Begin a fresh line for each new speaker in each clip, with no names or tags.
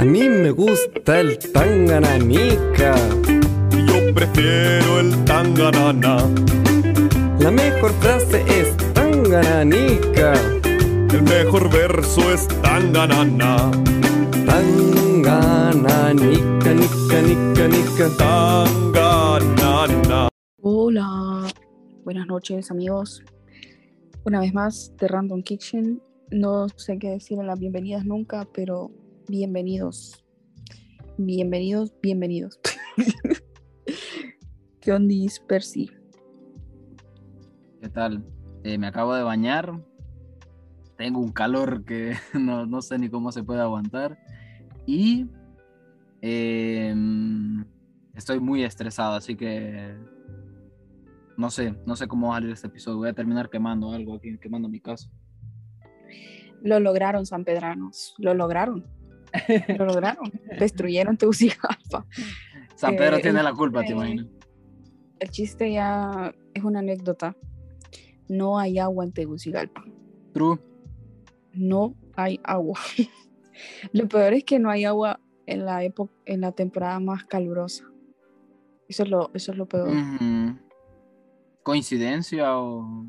A mí me gusta el tangananica.
Yo prefiero el tanganana.
La mejor frase es tangananica.
El mejor verso es tanganana.
Tangananica, nica, nica, nica.
Tanganana.
Hola, buenas noches amigos. Una vez más, The Random Kitchen. No sé qué decir en las bienvenidas nunca, pero bienvenidos. Bienvenidos, bienvenidos. ¿Qué ondis, Percy?
¿Qué tal? Eh, me acabo de bañar. Tengo un calor que no, no sé ni cómo se puede aguantar. Y em, estoy muy estresado, así que no sé, no sé cómo va a salir este episodio. Voy a terminar quemando algo aquí, quemando mi casa.
Lo lograron, San Pedranos. Lo lograron. Lo lograron. Destruyeron Tegucigalpa.
San Pedro
Eh,
tiene la culpa, te
chiste-
imaginas.
El chiste ya es una anécdota. No hay agua en Tegucigalpa.
True.
no hay agua. Lo peor es que no hay agua en la época, en la temporada más calurosa. Eso es lo, eso es lo peor.
¿Coincidencia o.?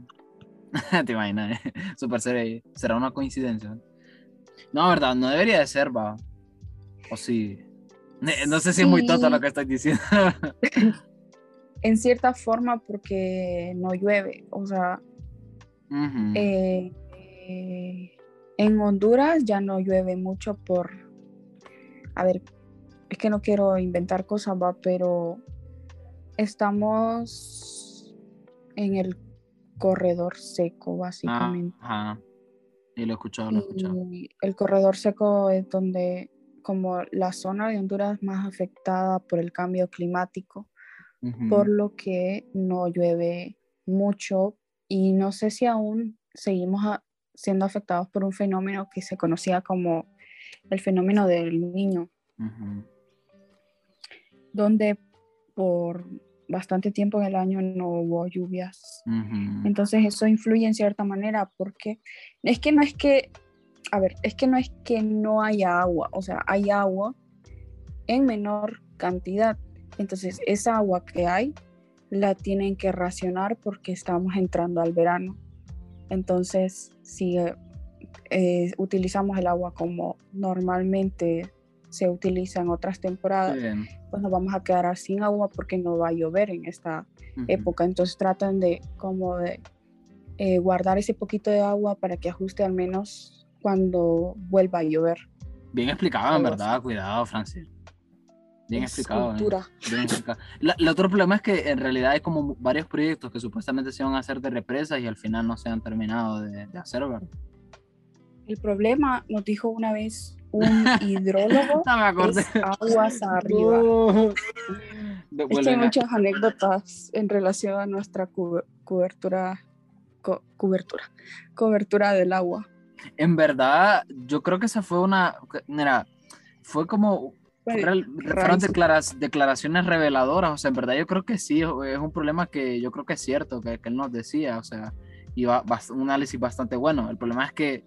te imaginas, eh? Super serio. ¿Será una coincidencia? No, verdad, no debería de ser, va. O sí. No sé si es muy tonto lo que estoy diciendo.
En cierta forma porque no llueve. O sea, eh, eh, en Honduras ya no llueve mucho por... A ver, es que no quiero inventar cosas, va, pero estamos en el corredor seco, básicamente.
ajá. Y lo he escuchado, lo he escuchado.
Y el corredor seco es donde, como la zona de Honduras más afectada por el cambio climático, por lo que no llueve mucho y no sé si aún seguimos a- siendo afectados por un fenómeno que se conocía como el fenómeno del niño, donde por bastante tiempo en el año no hubo lluvias. Entonces eso influye en cierta manera porque es que no es que, a ver, es que no es que no haya agua, o sea, hay agua en menor cantidad. Entonces esa agua que hay la tienen que racionar porque estamos entrando al verano. Entonces, si eh, eh, utilizamos el agua como normalmente se utiliza en otras temporadas,
Bien.
pues nos vamos a quedar sin agua porque no va a llover en esta
Ujú.
época. Entonces tratan de como de eh, guardar ese poquito de agua para que ajuste al menos cuando vuelva a llover.
Bien explicado, en verdad. Cuidado, Francis. Bien explicado.
cultura.
Bien explicado. La- el otro problema es que en realidad hay como varios proyectos que supuestamente se iban a hacer de represas y al final no se han terminado de, de hacer, ¿verdad?
El problema, nos dijo una vez un hidrólogo,
No me acordé.
es aguas arriba.
No.
Es que hay muchas anécdotas en relación a nuestra cu- cobertura, co- cobertura, cobertura del agua.
En verdad, yo creo que esa fue una. Mira, fue como.
Fue
fueron declaras- declaraciones reveladoras. O sea, en verdad, yo creo que sí. Es un problema que yo creo que es cierto, que, que él nos decía. O sea, y va- bast- un análisis bastante bueno. El problema es que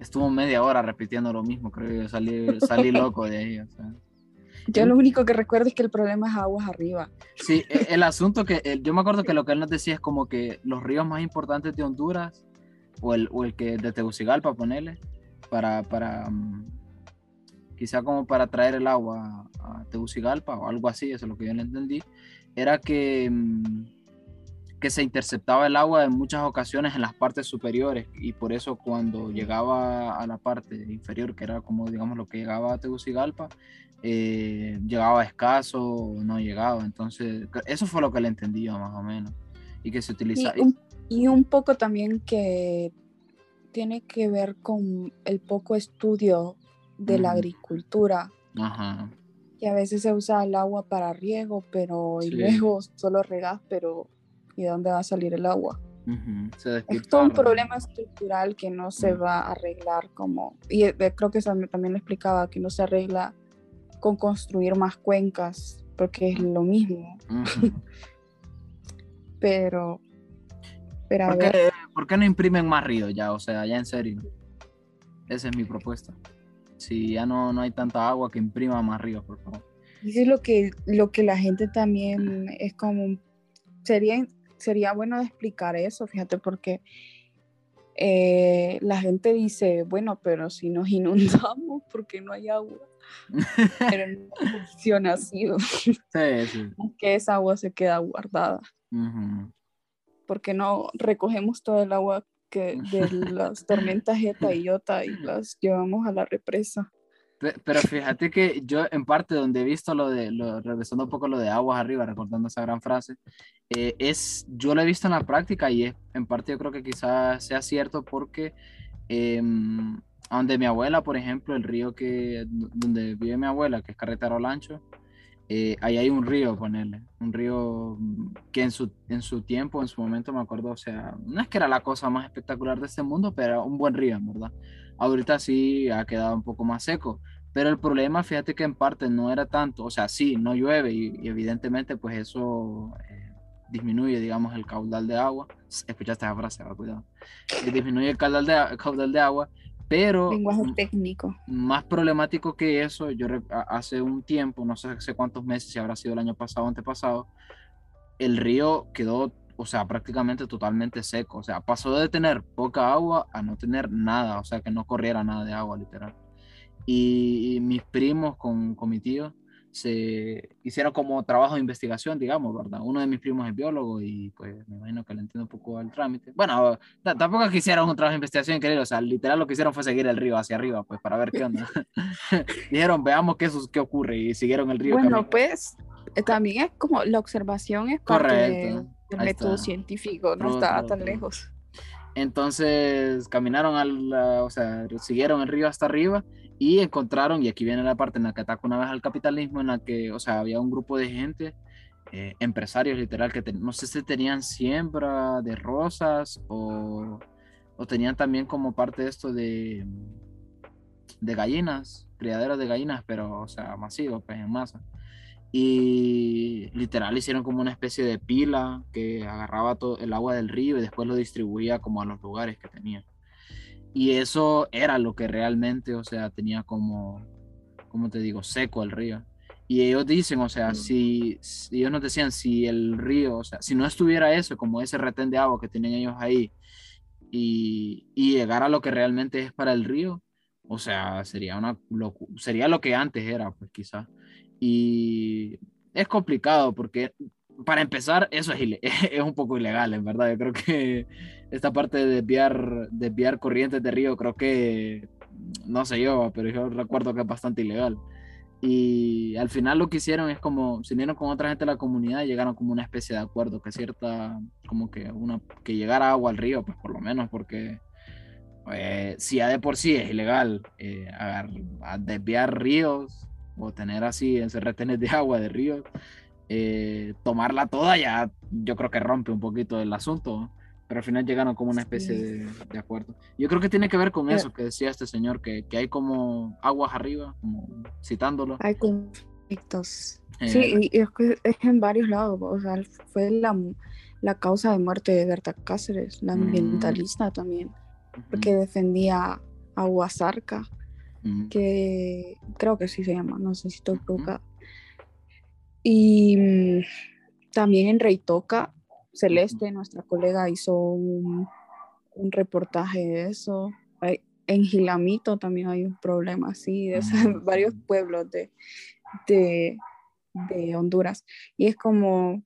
estuvo media hora repitiendo lo mismo. Creo que salí, salí loco de ahí. O sea.
Yo lo único que recuerdo es que el problema es aguas arriba.
Sí, e- el asunto que yo me acuerdo que lo que él nos decía es como que los ríos más importantes de Honduras o el, o el que de Tegucigalpa, ponerle, para, para mm, quizá como para traer el agua a Tegucigalpa o algo así, eso es lo que yo le entendí, era que, mm, que se interceptaba el agua en muchas ocasiones en las partes superiores y por eso cuando llegaba a la parte inferior, que era como digamos lo que llegaba a Tegucigalpa, eh, llegaba escaso o no llegaba. Entonces, eso fue lo que le entendí yo más o menos. Y que se utiliza.
Y un, y un poco también que tiene que ver con el poco estudio de la agricultura,
Ajá.
que a veces se usa el agua para riego, pero y luego solo regas, pero ¿y de dónde va a salir el agua?
Se
Es todo un problema estructural que no se va a arreglar como, y eh, creo que también lo explicaba, que no se arregla con construir más cuencas, porque es lo mismo, pero, pero a
¿Por,
ver,
qué, por qué no imprimen más ríos ya? O sea, ya en serio. Esa es mi propuesta. Si ya no, no hay tanta agua que imprima más ríos, por favor.
Eso es lo que, lo que la gente también es como, sería, sería bueno explicar eso, fíjate, porque eh, la gente dice, bueno, pero si nos inundamos, porque no hay agua? Pero no funciona así,
Sí, sí.
que esa agua se queda guardada,
Ujú.
porque no recogemos todo el agua que de las tormentas Eta y Iota y las llevamos a la represa.
Pe- Pero fíjate que yo en parte donde he visto lo de, lo, regresando un poco lo de aguas arriba, recordando esa gran frase, eh, es, yo lo he visto en la práctica y es, en parte yo creo que quizás sea cierto porque a donde mi abuela, por ejemplo, el río que, donde vive mi abuela, que es Carretero Lancho, eh, ahí hay un río, ponerle, un río mm, que en su, en su tiempo, en su momento me acuerdo, o sea, no es que era la cosa más espectacular de este mundo, pero era un buen río, verdad. Ahorita sí ha quedado un poco más seco, pero el problema, fíjate que en parte no era tanto, o sea, sí, no llueve y, y evidentemente pues eso eh, disminuye, digamos, el caudal de agua. Escuchaste esa frase, cuidado. Eh, disminuye el caudal de, a- caudal de agua, pero
Lenguaje técnico.
más problemático que eso, yo hace un tiempo, no sé hace cuántos meses, si habrá sido el año pasado o antepasado, el río quedó, o sea, prácticamente totalmente seco. O sea, pasó de tener poca agua a no tener nada, o sea, que no corriera nada de agua, literal. Y, y mis primos con, con mi tío se hicieron como trabajo de investigación, digamos, ¿verdad? Uno de mis primos es biólogo y pues me imagino que le entiendo un poco al trámite. Bueno, ta- tampoco es que hicieron un trabajo de investigación increíble, o sea, literal lo que hicieron fue seguir el río hacia arriba, pues para ver qué onda. Dijeron, veamos qué, qué ocurre y siguieron el río.
Bueno, pues eh, también es como la observación es parte
Ahí
método
está.
científico, no está
true,
tan lejos.
Entonces caminaron al, la- o sea, siguieron el río hasta arriba y encontraron, y aquí viene la parte en la que ataca una vez al capitalismo, en la que, o sea, había un grupo de gente, eh, empresarios literal, que ten- no sé si tenían siembra de rosas o, o tenían también como parte de esto de, de gallinas, criaderos de gallinas, pero, o sea, masivo, pues en masa. Y literal hicieron como una especie de pila que agarraba todo el agua del río y después lo distribuía como a los lugares que tenía. Y eso era lo que realmente, o sea, tenía como, como te digo, seco el río. Y ellos dicen, o sea, si, si ellos nos decían, si el río, o sea, si no estuviera eso, como ese retén de agua que tienen ellos ahí, y, y llegara a lo que realmente es para el río, o sea, sería una locu- sería lo que antes era, pues quizás. Y es complicado porque, para empezar, eso es, es un poco ilegal, en verdad. Yo creo que esta parte de desviar, desviar corrientes de río, creo que, no sé yo, pero yo recuerdo que es bastante ilegal. Y al final lo que hicieron es como, se unieron con otra gente de la comunidad y llegaron como una especie de acuerdo, que cierta, como que una, que llegara agua al río, pues por lo menos, porque eh, si ya de por sí es ilegal eh, a desviar ríos o tener así ese retenes de agua de ríos, eh, tomarla toda ya yo creo que rompe un poquito el asunto, pero al final llegaron como una especie
Sí.
de, de acuerdo. Yo creo que tiene que ver con eso que decía este señor, que, que hay como aguas arriba, como citándolo.
Hay conflictos.
Eh,
Sí, y es que es en varios lados. O sea, fue la, la causa de muerte de Berta Cáceres, la
Mm.
ambientalista también,
ujú,
porque defendía a Huasarca, que creo que sí se llama, no sé si estoy equivocada. Y mm, también en Reitoca, Celeste, nuestra colega, hizo un, un reportaje de eso. Hay- en Gilamito también hay un problema así, de esos-
Ujú.
varios pueblos de, de, de Honduras. Y es como,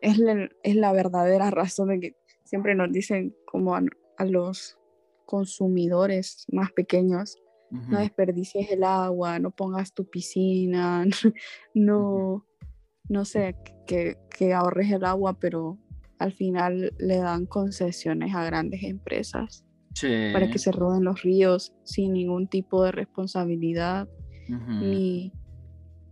es la, es la verdadera razón de que siempre nos dicen como a, a los consumidores más pequeños, no desperdicies el agua, no pongas tu piscina, no, no sé, que, que ahorres el agua, pero al final le dan concesiones a grandes empresas
Sí,
para que se roden los ríos sin ningún tipo de responsabilidad ni,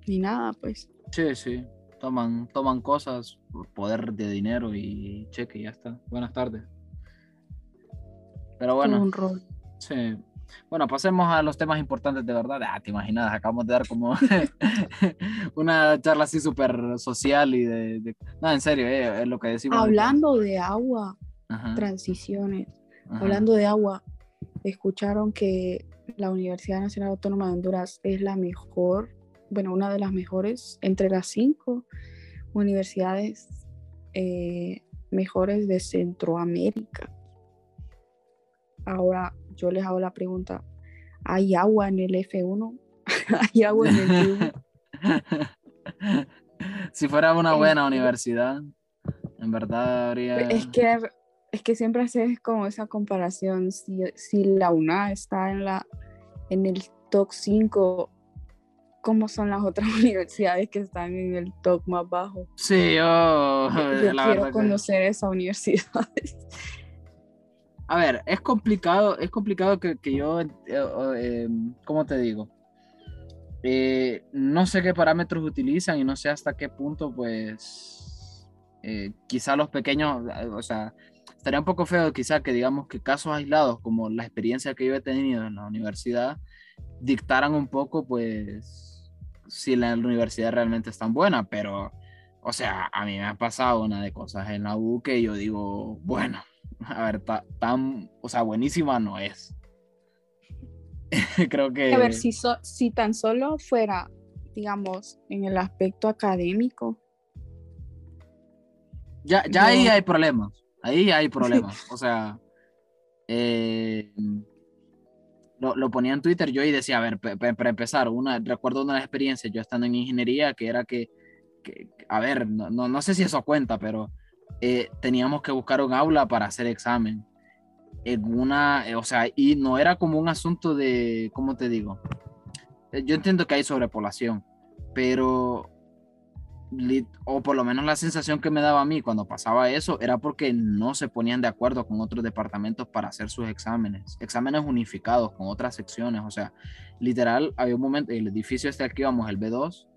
ni nada, pues.
Sí, sí. Toman, toman cosas, por poder de dinero y cheque y ya está. Buenas tardes. Pero bueno,
un rol.
sí. Bueno, pasemos a los temas importantes de verdad. Ah, te imaginas, acabamos de dar como una charla así súper social y de, de- No, en serio, eh, es lo que decimos.
Hablando de agua,
Ajá,
transiciones,
ajá.
hablando de agua, escucharon que la Universidad Nacional Autónoma de Honduras es la mejor, bueno, una de las mejores entre las cinco universidades eh, mejores de Centroamérica. Ahora yo les hago la pregunta, ¿hay agua en el F1? ¿Hay agua en el F1?
si fuera una buena
Eh,
universidad, en verdad habría...
Es que, es que siempre haces como esa comparación. Si, si la UNA está en, la, en el top 5, ¿cómo son las otras universidades que están en el top más bajo?
Sí, yo,
Yo
la
quiero
verdad que-
conocer esa universidad.
A ver, es complicado, es complicado que, que yo, eh, eh, ¿cómo te digo? Eh, no sé qué parámetros utilizan y no sé hasta qué punto, pues, eh, quizá los pequeños, o sea, estaría un poco feo quizá que digamos que casos aislados, como la experiencia que yo he tenido en la universidad, dictaran un poco, pues, si la universidad realmente es tan buena, pero, o sea, a mí me ha pasado una de cosas en la U que yo digo, bueno, a ver, ta- tan, o sea, buenísima no es. Creo que...
A ver, si, so- si tan solo fuera, digamos, en el aspecto académico,
Ya, ya ahí
No.
hay problemas. Ahí hay problemas. O sea, eh, lo, lo ponía en Twitter yo y decía, a ver, para empezar, una, recuerdo una experiencias yo estando en ingeniería que era que, que- a ver, no, no, no sé si eso cuenta, pero eh, teníamos que buscar un aula para hacer examen. En una, eh, o sea, y no era como un asunto de, ¿cómo te digo? Eh, Yo entiendo que hay sobrepoblación, pero o por lo menos la sensación que me daba a mí cuando pasaba eso era porque no se ponían de acuerdo con otros departamentos para hacer sus exámenes, exámenes unificados con otras secciones, o sea, literal, había un momento, el edificio este al que íbamos, el B2, eh,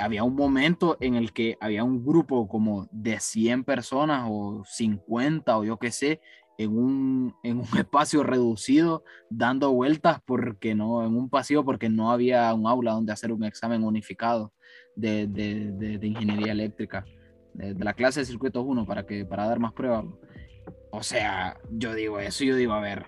había un momento en el que había un grupo como de 100 personas o 50 o yo qué sé, en un, en un espacio reducido, dando vueltas porque no, en un pasillo porque no había un aula donde hacer un examen unificado de, de, de- de ingeniería eléctrica, de, de la clase de circuitos 1 para, que, para dar más pruebas. O sea, yo digo eso, yo digo, a ver,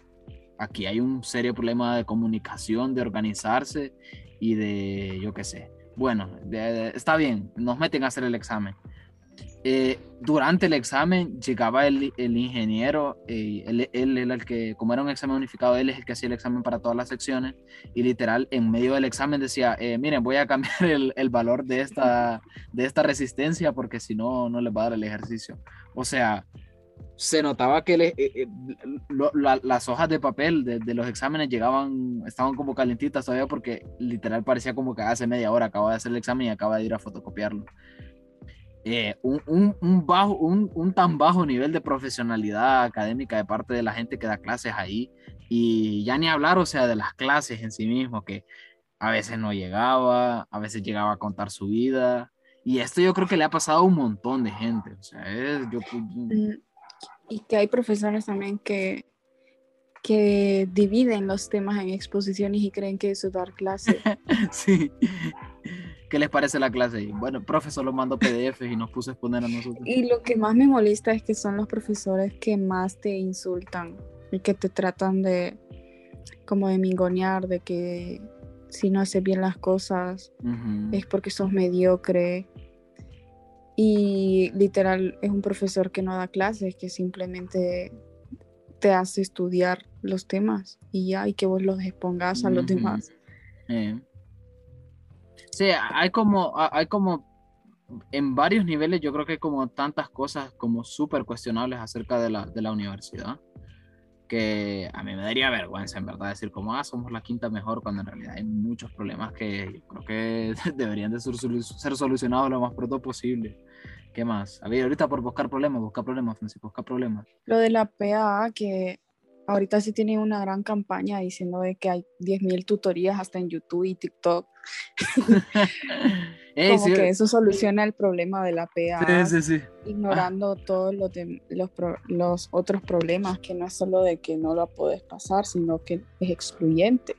aquí hay un serio problema de comunicación, de organizarse y de, yo qué sé. Bueno, está bien, nos meten a hacer el examen. Eh, durante el examen llegaba el, el ingeniero, eh, él, él el que, como era un examen unificado, él es el que hacía el examen para todas las secciones y literal en medio del examen decía, eh, miren, voy a cambiar el, el valor de esta, de esta resistencia porque si no, no les va a dar el ejercicio. O sea, se notaba que le- eh, eh, las hojas de papel de, los exámenes llegaban, estaban como calentitas todavía porque literal parecía como que hace media hora acaba de hacer el examen y acaba de ir a fotocopiarlo. Eh, un, un- bajo, un, un tan bajo nivel de profesionalidad académica de parte de la gente que da clases ahí y ya ni hablar, o sea, de las clases en sí mismo, que a veces no llegaba, a veces llegaba a contar su vida. Y esto yo creo que le ha pasado a un montón de gente. O sea, es,
Mm, Y que hay profesores también que, que dividen los temas en exposiciones y creen que eso es dar clase.
sí. ¿Qué les parece la clase? Y, Bueno, el profesor lo mandó PDFs y nos puso a exponer a nosotros.
Y lo que más me molesta es que son los profesores que más te insultan y que te tratan de como de mingonear, de que si no haces bien las cosas es porque sos mediocre. Y literal es un profesor que no da clases, que simplemente te hace estudiar los temas y ya, y que vos los expongas a los demás.
Eh. Sí, hay como, hay como, en varios niveles yo creo que hay como tantas cosas como súper cuestionables acerca de la, de la universidad, que a mí me daría vergüenza en verdad decir como, ah, somos la quinta mejor, cuando en realidad hay muchos problemas que yo creo que deberían de ser, ser solucionados lo más pronto posible. ¿Qué más? A ver, ahorita por buscar problemas, buscar problemas, Francisco, buscar problemas.
Lo de la PAA, que ahorita sí tiene una gran campaña diciendo de que hay 10.000 tutorías hasta en YouTube y TikTok.
Ey,
Como
sí,
que eso soluciona el problema de la PAA,
sí, sí, sí.
ignorando todos los, los, pro- los otros problemas, que no es solo de que no lo puedes pasar, sino que es excluyente.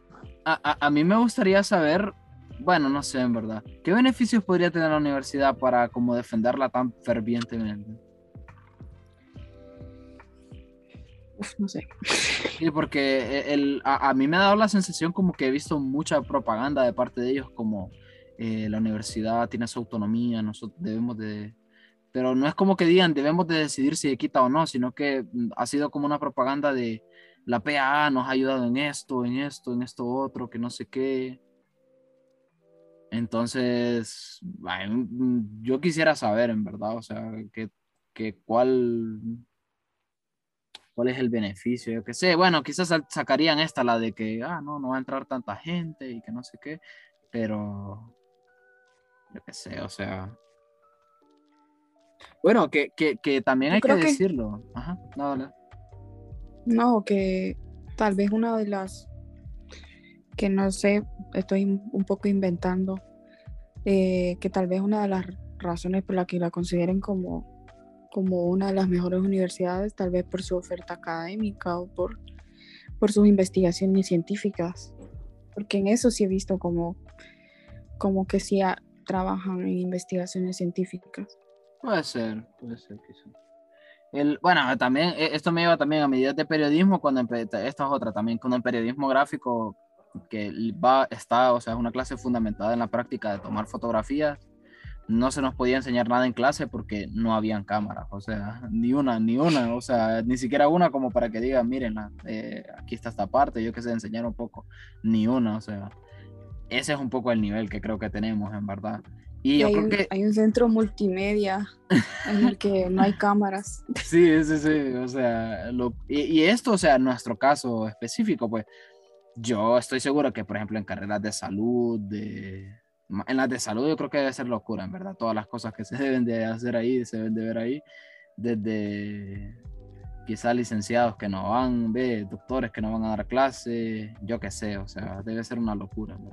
a, a- a mí me gustaría saber, bueno, no sé en verdad, ¿qué beneficios podría tener la universidad para como defenderla tan fervientemente?
uf, no sé.
Sí, porque e, el, a, a mí me ha dado la sensación como que he visto mucha propaganda de parte de ellos, como eh, la universidad tiene su autonomía, nosotros debemos de... Pero no es como que digan debemos de decidir si quita o no, sino que mm, ha sido como una propaganda de la PAA nos ha ayudado en esto, en esto, en esto otro, que no sé qué. Entonces, ay, mm, yo quisiera saber, en verdad, o sea, que, que cuál, cuál es el beneficio, yo qué sé. Bueno, quizás sacarían esta, la de que, ah, no, no va a entrar tanta gente y que no sé qué, pero yo qué sé, o sea. Bueno, que, que, que también hay que decirlo. Ajá, no, dale.
No, que tal vez una de las que no sé, estoy un poco inventando, eh, que tal vez una de las razones por las que la consideren como, como una de las mejores universidades, tal vez por su oferta académica o por, por sus investigaciones científicas, porque en eso sí he visto como, como que sí a- trabajan en investigaciones científicas.
Puede ser, puede ser quizá. El, bueno, también, eh, esto me lleva también a medidas de periodismo, cuando empe- esta es otra también, cuando en periodismo gráfico, que va, está, o sea, es una clase fundamentada en la práctica de tomar fotografías, no se nos podía enseñar nada en clase porque no habían cámaras, o sea, ni una, ni una, o sea, ni siquiera una como para que digan, miren, eh, aquí está esta parte, yo que sé, enseñar un poco, ni una, o sea, ese es un poco el nivel que creo que tenemos, en verdad. Y,
Y
yo
hay,
creo
un,
que...
hay un centro multimedia en el que no hay cámaras.
Sí, sí, sí, o sea, lo- y, y esto, o sea, nuestro caso específico, pues yo estoy seguro que, por ejemplo, en carreras de salud, de, en las de salud yo creo que debe ser locura, en verdad, todas las cosas que se deben de hacer ahí, se deben de ver ahí, desde quizás licenciados que no van, ve, doctores que no van a dar clase, yo qué sé, o sea, debe ser una locura, ¿no?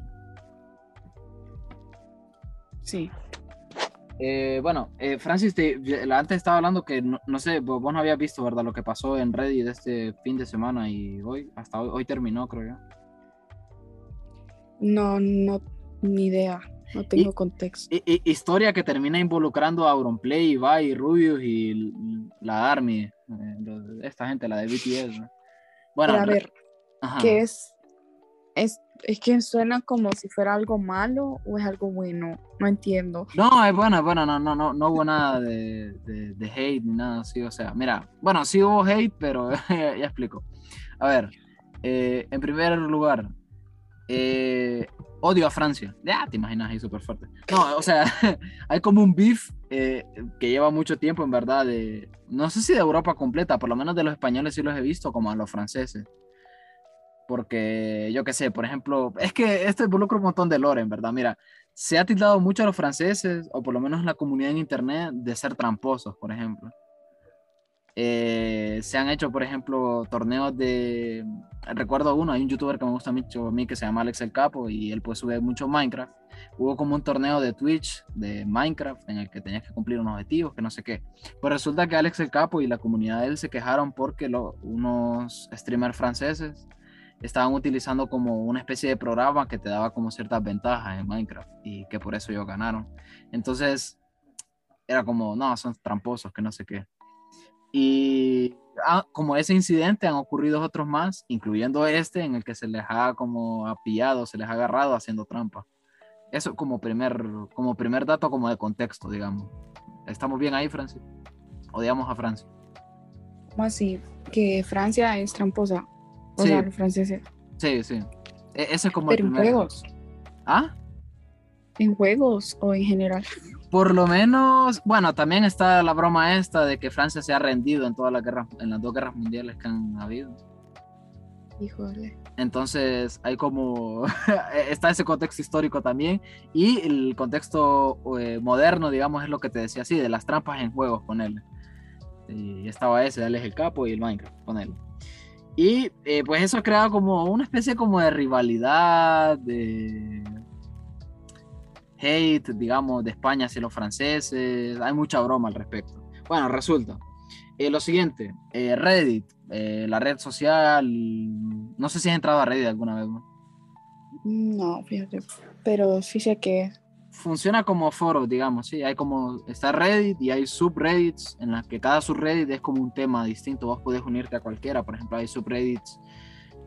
Sí.
Eh, bueno, eh, Francis, te- la- antes estaba hablando que no, no sé, vos, vos no habías visto, ¿verdad? Lo que pasó en Reddit este fin de semana y hoy, hasta hoy, hoy terminó, creo yo.
No, no, ni idea. No tengo contexto.
I- i- historia que termina involucrando a Auronplay, Ibai, Rubius y la Army, eh, esta gente, la de BTS. ¿no? Bueno,
Pero a ver,
ajá.
¿qué es? es? Es que suena como si fuera algo malo o es algo bueno. No entiendo.
No, es bueno, es bueno, no, no, no, no hubo nada de, de- de hate ni nada así, o sea, mira, bueno, sí hubo hate, pero ya explico. A ver, eh, en primer lugar, eh, odio a Francia. Ya, te imaginas ahí súper fuerte. No, o sea, hay como un beef eh, que lleva mucho tiempo, en verdad, de, no sé si de Europa completa, por lo menos de los españoles sí los he visto, como a los franceses. Porque yo qué sé, por ejemplo, es que esto involucra un montón de lore, en verdad. Mira, se ha tildado mucho a los franceses, o por lo menos la comunidad en internet, de ser tramposos, por ejemplo. Eh, se han hecho, por ejemplo, torneos de... Recuerdo uno, hay un youtuber que me gusta mucho a mí que se llama Alex el Capo y él pues sube mucho Minecraft. Hubo como un torneo de Twitch de Minecraft en el que tenías que cumplir unos objetivos, que no sé qué. Pues resulta que Alex el Capo y la comunidad de él se quejaron porque lo- unos streamers franceses estaban utilizando como una especie de programa que te daba como ciertas ventajas en Minecraft y que por eso ellos ganaron. Entonces, era como, no, son tramposos, que no sé qué. Y ah, como ese incidente han ocurrido otros más, incluyendo este, en el que se les ha como apillado, se les ha agarrado haciendo trampa. Eso como primer, como primer dato como de contexto, digamos. ¿Estamos bien ahí, Francis? Odiamos a Francia.
¿Cómo así? Que Francia es tramposa. O
Sí.
sea, los franceses.
Sí, sí. E- ese es como el
Pero en
primer-
juegos.
¿Ah?
En juegos o en general.
Por lo menos, bueno, también está la broma esta de que Francia se ha rendido en todas las guerras, en las dos guerras mundiales que han habido.
Híjole.
Entonces hay como, está ese contexto histórico también y el contexto eh, moderno, digamos, es lo que te decía así, de las trampas en juegos, ponerle. Y estaba ese, Alex el Capo y el Minecraft, ponerle. Y eh, pues eso ha creado como una especie como de rivalidad, de hate, digamos, de España hacia los franceses. Hay mucha broma al respecto. Bueno, resulta. eh, lo siguiente, eh, Reddit, la red social. No sé si has entrado a Reddit alguna vez. No,
fíjate. Pero sí sé que
funciona como foro, digamos, sí. Hay como, está Reddit y hay subreddits en las que cada subreddit es como un tema distinto. Vos podés unirte a cualquiera. Por ejemplo, hay subreddits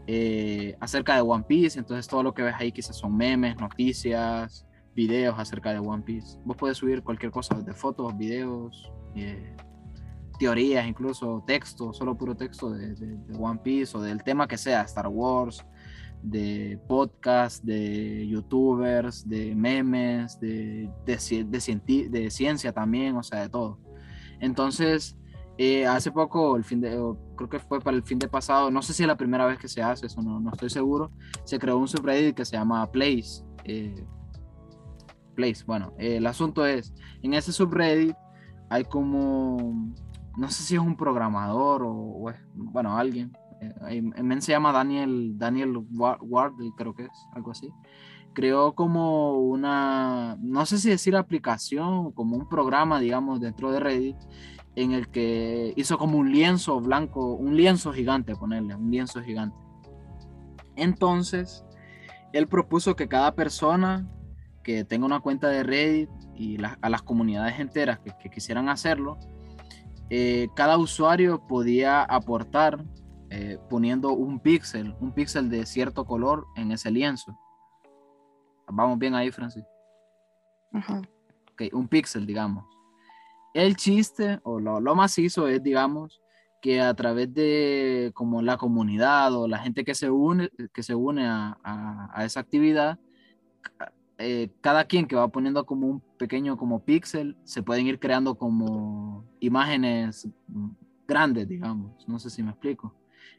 eh, acerca de One Piece. Entonces todo lo que ves ahí quizás son memes, noticias, videos acerca de One Piece. Vos podés subir cualquier cosa, de fotos, videos, eh, teorías, incluso texto, solo puro texto de, de- de One Piece o del tema que sea, Star Wars, de podcast, de youtubers, de memes, de, de, de de ciencia también, o sea, de todo. Entonces, eh, hace poco, el fin de, creo que fue para el fin de pasado, no sé si es la primera vez que se hace, eso no, no estoy seguro, se creó un subreddit que se llama Place. eh, Place, bueno, eh, el asunto es, en ese subreddit hay como, no sé si es un programador o, o es, bueno, alguien, eh, el men se llama Daniel, Daniel Wa- Ward, creo que es, algo así. Creó como una, no sé si decir aplicación, como un programa, digamos, dentro de Reddit, en el que hizo como un lienzo blanco, un lienzo gigante, ponerle, un lienzo gigante. Entonces, él propuso que cada persona que tenga una cuenta de Reddit y a las comunidades enteras que, que quisieran hacerlo, eh, cada usuario podía aportar eh, poniendo un píxel, un píxel de cierto color en ese lienzo. Vamos bien ahí, Francis.
Ajá.
Ok, un píxel, digamos. El chiste, o lo, lo macizo es, digamos, que a través de como la comunidad o la gente que se une, que se une a, a- a esa actividad, eh, cada quien que va poniendo como un pequeño como píxel, se pueden ir creando como imágenes grandes, digamos. No sé si me explico.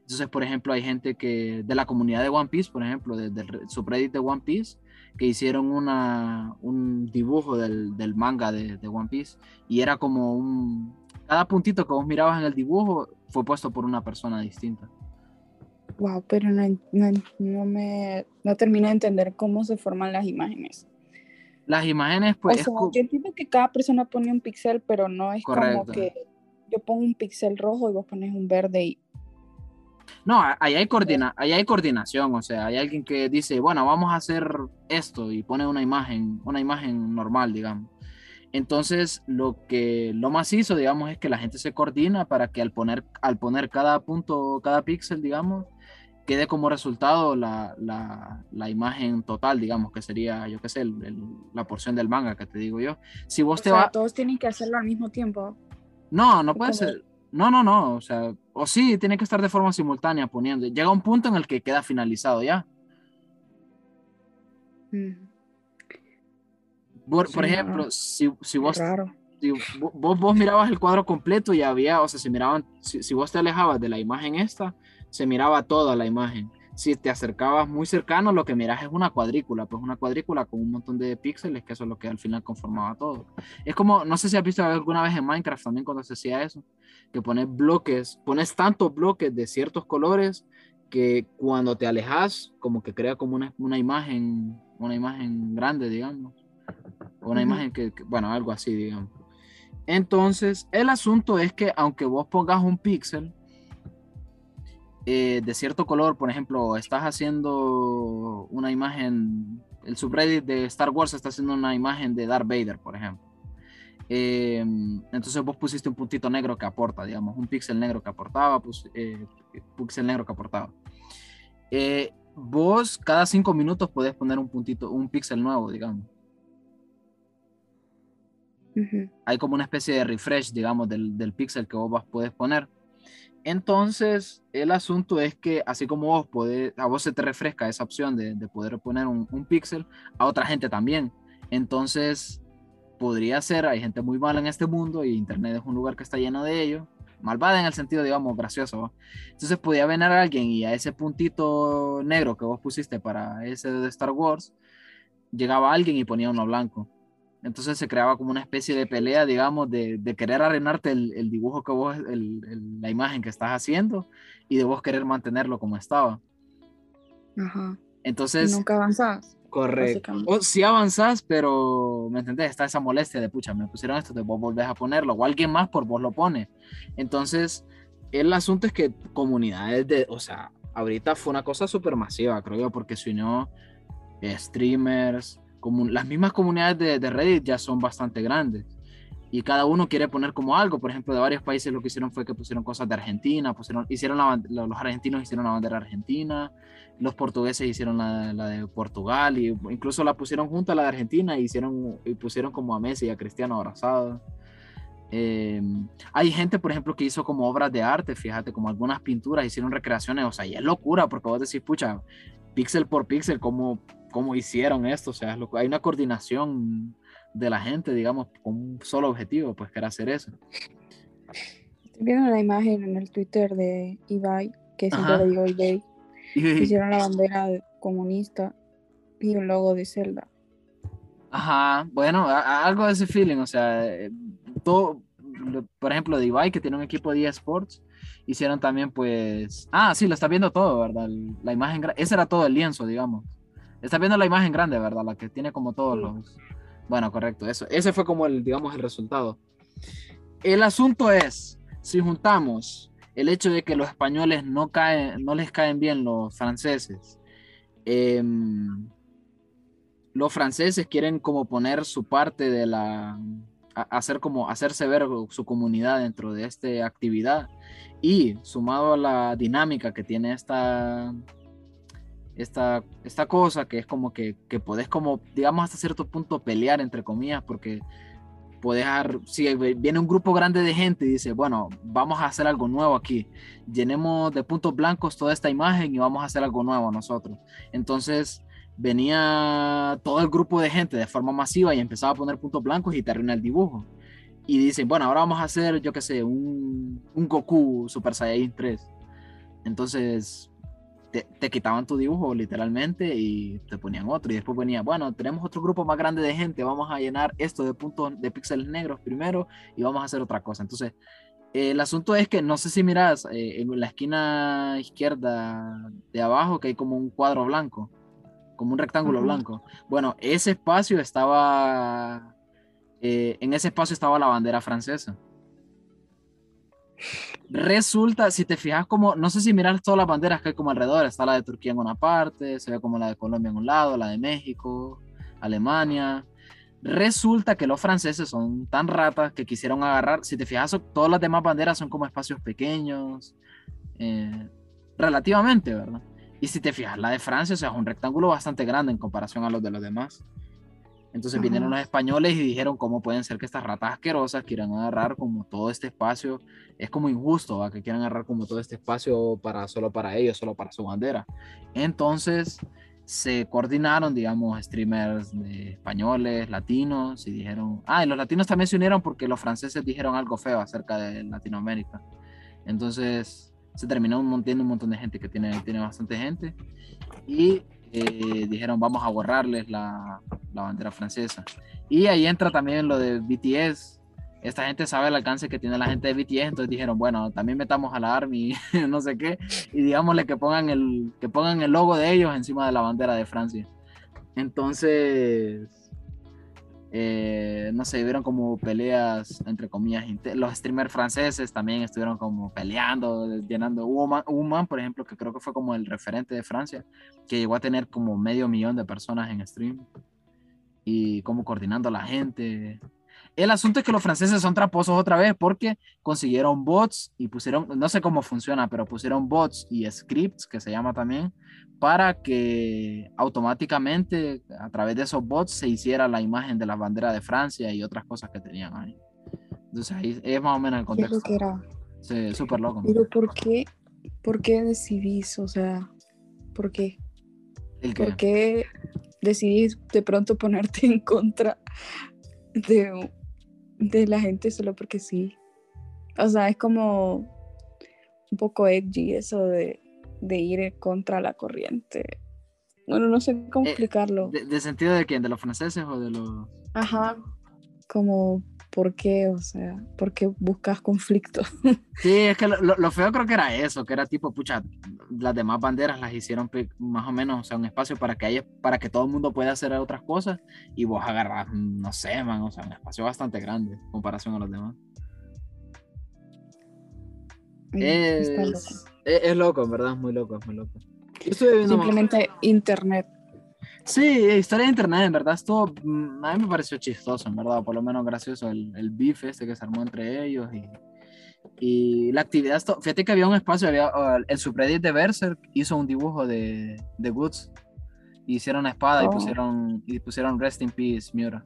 Entonces, por ejemplo, hay gente que de la comunidad de One Piece, por ejemplo, de- del re- subreddit de One Piece, que hicieron una, un dibujo del, del manga de, de One Piece y era como un... Cada puntito que vos mirabas en el dibujo fue puesto por una persona distinta.
Wow, pero no, no, no me no termino de entender cómo se forman las imágenes.
Las imágenes, pues...
o sea, yo entiendo que cada persona pone un píxel, pero no es
Correcto.
como que yo pongo un píxel rojo y vos pones un verde y
No, ahí hay, coordina ahí hay coordinación, o sea, hay alguien que dice, bueno, vamos a hacer esto y pone una imagen, una imagen normal, digamos. Entonces, lo que lo macizo, digamos, es que la gente se coordina para que al poner, al poner cada punto, cada píxel, digamos, quede como resultado la, la, la imagen total, digamos, que sería, yo qué sé, el- el- la porción del manga que te digo yo. Si vos
o
te
sea,
vas...
todos tienen que hacerlo al mismo tiempo.
No, no puede
como-
ser. No, no, no. O sea, o sí, tiene que estar de forma simultánea poniendo. Llega un punto en el que queda finalizado ya.
Mm,
Por, ejemplo, si, vos, vos mirabas el cuadro completo y había, o sea, se miraban, si, si vos te alejabas de la imagen esta, se miraba toda la imagen. Si te acercabas muy cercano, lo que miras es una cuadrícula, pues una cuadrícula con un montón de píxeles, que eso es lo que al final conformaba todo. Es como, no sé si has visto alguna vez en Minecraft también cuando se hacía eso, que pones bloques, pones tantos bloques de ciertos colores que cuando te alejas, como que crea como una, una imagen, una imagen grande, digamos. Una imagen que, que- bueno, algo así, digamos. Entonces, el asunto es que aunque vos pongas un píxel eh, de cierto color, por ejemplo, estás haciendo una imagen, el subreddit de Star Wars está haciendo una imagen de Darth Vader, por ejemplo. Eh, entonces vos pusiste un puntito negro que aporta, digamos, un píxel negro que aportaba, pues, eh, píxel negro que aportaba. Eh, vos cada cinco minutos podés poner un puntito, un píxel nuevo, digamos.
Ujú.
hay como una especie de refresh, digamos, del, del píxel que vos vas, podés poner. Entonces, el asunto es que así como vos a vos se te refresca esa opción de, de poder poner un, un píxel, a otra gente también. Entonces, podría ser, hay gente muy mala en este mundo y Internet es un lugar que está lleno de ello, malvada en el sentido, digamos, gracioso. Entonces, podía venir a alguien y a ese puntito negro que vos pusiste para ese de Star Wars, llegaba alguien y ponía uno blanco. Entonces se creaba como una especie de pelea, digamos, de, de querer arruinarte el, el dibujo que vos, el- el- la imagen que estás haciendo y de vos querer mantenerlo como estaba.
Ajá.
Entonces,
nunca avanzás.
correcto. O si avanzás, pero, ¿me entendés? Está esa molestia de, pucha, me pusieron esto, de vos volvés a ponerlo, o alguien más por vos lo pone. Entonces, el asunto es que comunidades de, o sea, ahorita fue una cosa súper masiva, creo yo, porque unió eh, streamers, como las mismas comunidades de, de Reddit ya son bastante grandes y cada uno quiere poner como algo. Por ejemplo, de varios países lo que hicieron fue que pusieron cosas de Argentina, pusieron, hicieron la, los argentinos hicieron la bandera argentina, los portugueses hicieron la, la de Portugal, y incluso la pusieron junto a la de Argentina y, hicieron, y pusieron como a Messi y a Cristiano abrazados. Eh, hay gente, por ejemplo, que hizo como obras de arte, fíjate, como algunas pinturas, hicieron recreaciones, o sea, y es locura, porque vos decís, pucha, píxel por píxel, ¿cómo, cómo hicieron esto? O sea, loco. hay una coordinación de la gente, digamos, con un solo objetivo, pues que era hacer eso.
Estoy viendo una imagen en el Twitter de Ibai, que siempre
Ajá.
le digo Ibai. Hicieron la bandera de- comunista y un logo de Zelda.
Ajá, bueno, a- a- algo de ese feeling, o sea, eh, todo, lo- por ejemplo, de Ibai, que tiene un equipo de eSports, hicieron también, pues, ah, sí, lo estás viendo todo, ¿verdad? La imagen, ese era todo el lienzo, digamos. Estás viendo la imagen grande, ¿verdad? La que tiene como todos los... Bueno, correcto, eso, ese fue como el, digamos, el resultado. El asunto es, si juntamos el hecho de que los españoles no caen, no les caen bien los franceses, em, los franceses quieren como poner su parte de la hacer como hacerse ver su comunidad dentro de esta actividad y sumado a la dinámica que tiene esta esta, esta cosa que es como que, que podés como digamos hasta cierto punto pelear entre comillas porque podés si viene un grupo grande de gente y dice bueno vamos a hacer algo nuevo aquí llenemos de puntos blancos toda esta imagen y vamos a hacer algo nuevo nosotros entonces venía todo el grupo de gente de forma masiva y empezaba a poner puntos blancos y te arruina el dibujo. Y dicen, bueno, ahora vamos a hacer, yo qué sé, un, un Goku Super Saiyajin 3. Entonces te, te quitaban tu dibujo literalmente y te ponían otro. Y después venía, bueno, tenemos otro grupo más grande de gente, vamos a llenar esto de puntos de píxeles negros primero y vamos a hacer otra cosa. Entonces, eh, el asunto es que no sé si miras eh, en la esquina izquierda de abajo que hay como un cuadro blanco como un rectángulo
Ajá.
blanco. Bueno, ese espacio estaba, eh, en ese espacio estaba la bandera francesa. Resulta, si te fijas como, no sé si miras todas las banderas que hay como alrededor, está la de Turquía en una parte, se ve como la de Colombia en un lado, la de México, Alemania. Resulta que los franceses son tan ratas que quisieron agarrar, si te fijas, todas las demás banderas son como espacios pequeños, eh, relativamente, ¿verdad? Y si te fijas, la de Francia, o sea, es un rectángulo bastante grande en comparación a los de los demás. Entonces
Ajá.
vinieron los españoles y dijeron cómo pueden ser que estas ratas asquerosas quieran agarrar como todo este espacio. Es como injusto ¿va? que quieran agarrar como todo este espacio para solo para ellos, solo para su bandera. Entonces se coordinaron, digamos, streamers de españoles, latinos y dijeron, ah, y los latinos también se unieron porque los franceses dijeron algo feo acerca de Latinoamérica. Entonces se terminó montiendo un montón de gente que tiene, tiene bastante gente y eh, dijeron vamos a borrarles la, la bandera francesa. Y ahí entra también lo de BTS. Esta gente sabe el alcance que tiene la gente de BTS, entonces dijeron, bueno, también metamos a la Army, no sé qué, y digámosle que pongan el, que pongan el logo de ellos encima de la bandera de Francia. Entonces, eh, no sé, vieron como peleas, entre comillas, los streamers franceses también estuvieron como peleando, llenando. Hubo un man- hubo un man, por ejemplo, que creo que fue como el referente de Francia, que llegó a tener como medio millón de personas en stream y como coordinando a la gente. El asunto es que los franceses son traposos otra vez porque consiguieron bots y pusieron, no sé cómo funciona, pero pusieron bots y scripts, que se llama también, para que automáticamente a través de esos bots se hiciera la imagen de la bandera de Francia y otras cosas que tenían ahí. Entonces ahí es más o menos el
¿Qué es
contexto.
que era?
Sí, súper loco.
Pero ¿por qué? ¿Por qué decidís? O sea, ¿por qué?
¿El qué?
¿Por qué decidís de pronto ponerte en contra de, de la gente solo porque sí? O sea, es como un poco edgy eso de, de ir contra la corriente. Bueno, no sé cómo
Eh,
explicarlo.
¿De, de sentido de quién? ¿De los franceses o de los...?
Ajá. Como, ¿por qué? O sea, ¿por qué buscas conflicto?
Sí, es que lo, lo- feo creo que era eso, que era tipo, pucha, las demás banderas las hicieron más o menos, o sea, un espacio para que haya, para que todo el mundo pueda hacer otras cosas y vos agarras, no sé, man, o sea, un espacio bastante grande en comparación a los demás. Es. Es, es loco, en verdad, es muy loco, es muy loco. Yo estuve viendo más-
Simplemente internet.
Sí, historia de internet, en verdad, estuvo, mm, a mí me pareció chistoso, en verdad, por lo menos gracioso el, el beef este que se armó entre ellos y, y la actividad, esto- fíjate que había un espacio, había, el subreddit de Berserk hizo un dibujo de, de Woods, hicieron una espada y
Oh.
pusieron, y pusieron Rest in Peace, Miura.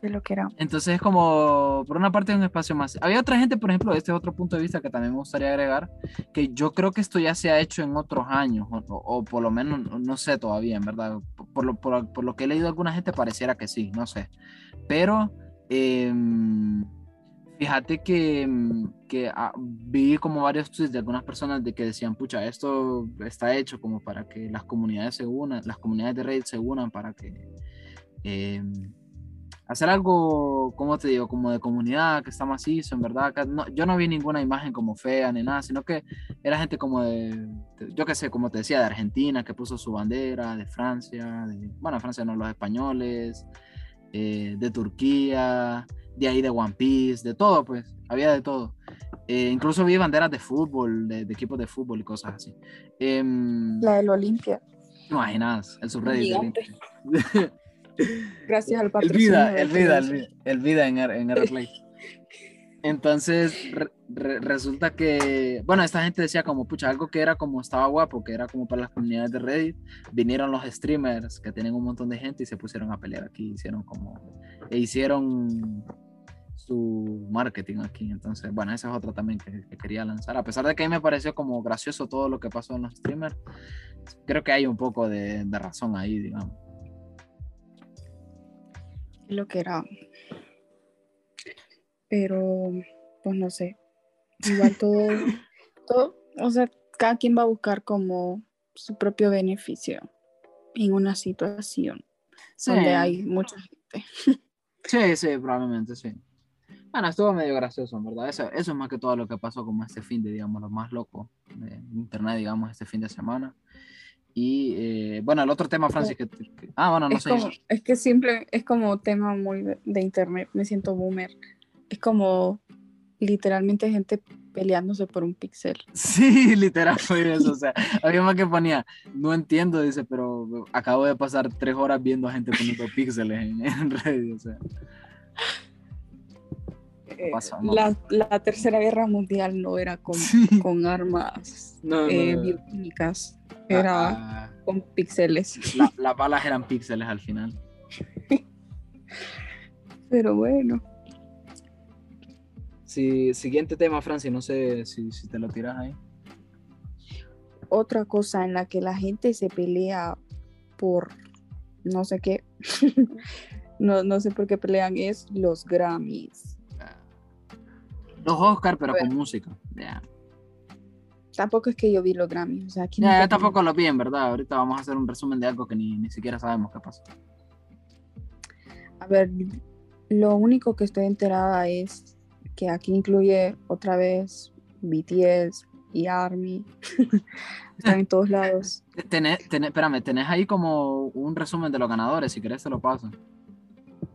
De lo que era.
Entonces es como, por una parte, es un espacio más. Había otra gente, por ejemplo, este es otro punto de vista que también me gustaría agregar, que yo creo que esto ya se ha hecho en otros años, o, o por lo menos no- sé todavía, en verdad. Por lo, por, por lo que he leído, alguna gente pareciera que sí, no sé. Pero em, fíjate que, em, que ah, vi como varios tweets de algunas personas de que decían, pucha, esto está hecho como para que las comunidades se unan, las comunidades de Reddit se unan para que... em, hacer algo, como te digo, como de comunidad, que está macizo, en verdad. Acá no- yo no vi ninguna imagen como fea ni nada, sino que era gente como de, yo qué sé, como te decía, de Argentina, que puso su bandera, de Francia, de, bueno, Francia no, los españoles, eh, de Turquía, de ahí de One Piece, de todo, pues, había de todo. Eh, incluso vi banderas de fútbol, de, de equipos de fútbol y cosas así. Em,
La del Olimpia.
¿te imaginas, el subreddit. del.
Gracias al patrocinio.
el vida, el vida, el vida en, en Aeroplay. Entonces, re- re- resulta que, bueno, esta gente decía como, pucha, algo que era como, estaba guapo, que era como para las comunidades de Reddit, vinieron los streamers que tienen un montón de gente y se pusieron a pelear aquí, hicieron como, e hicieron su marketing aquí. Entonces, bueno, esa es otra también que, que quería lanzar. A pesar de que a mí me pareció como gracioso todo lo que pasó en los streamers, creo que hay un poco de, de razón ahí, digamos.
Lo que era. Pero, pues no sé. Igual todo, todo, o sea, cada quien va a buscar como su propio beneficio en una situación
Sí.
donde hay mucha gente.
Sí, sí, probablemente sí. Bueno, estuvo medio gracioso, verdad. Eso, eso es más que todo lo que pasó como este fin de, digamos, lo más loco de internet, digamos, este fin de semana. Y eh, bueno, el otro tema, Francis, que, que- ah, bueno, no
es,
sé.
como, es que siempre es como tema muy de, internet, me siento boomer. Es como literalmente gente peleándose por un píxel.
Sí, literal fue eso. O sea, había más que ponía, no entiendo, dice, pero acabo de pasar tres horas viendo a gente poniendo píxeles en, en Reddit. O sea,
Eh, la, la tercera guerra mundial no era con,
sí.
con armas
No, no,
eh,
no.
bioquímicas, era
Ah,
con píxeles.
la- las balas eran píxeles al final.
Pero bueno,
Sí, siguiente tema, Francis, no sé si, si te lo tiras ahí.
otra cosa en la que la gente se pelea por no sé qué, no, no sé por qué pelean, es los Grammys.
Los Oscar, pero
Bueno.
con música.
Tampoco es que yo vi los Grammys, o sea, aquí
Ya,
no
yo
tengo-
tampoco lo vi, en verdad. Ahorita vamos a hacer un resumen de algo que ni, ni siquiera sabemos qué pasó.
A ver, lo único que estoy enterada es que aquí incluye otra vez BTS y ARMY. Están en todos lados.
Tenés, tenés- espérame, tenés ahí como un resumen de los ganadores, si querés te lo paso.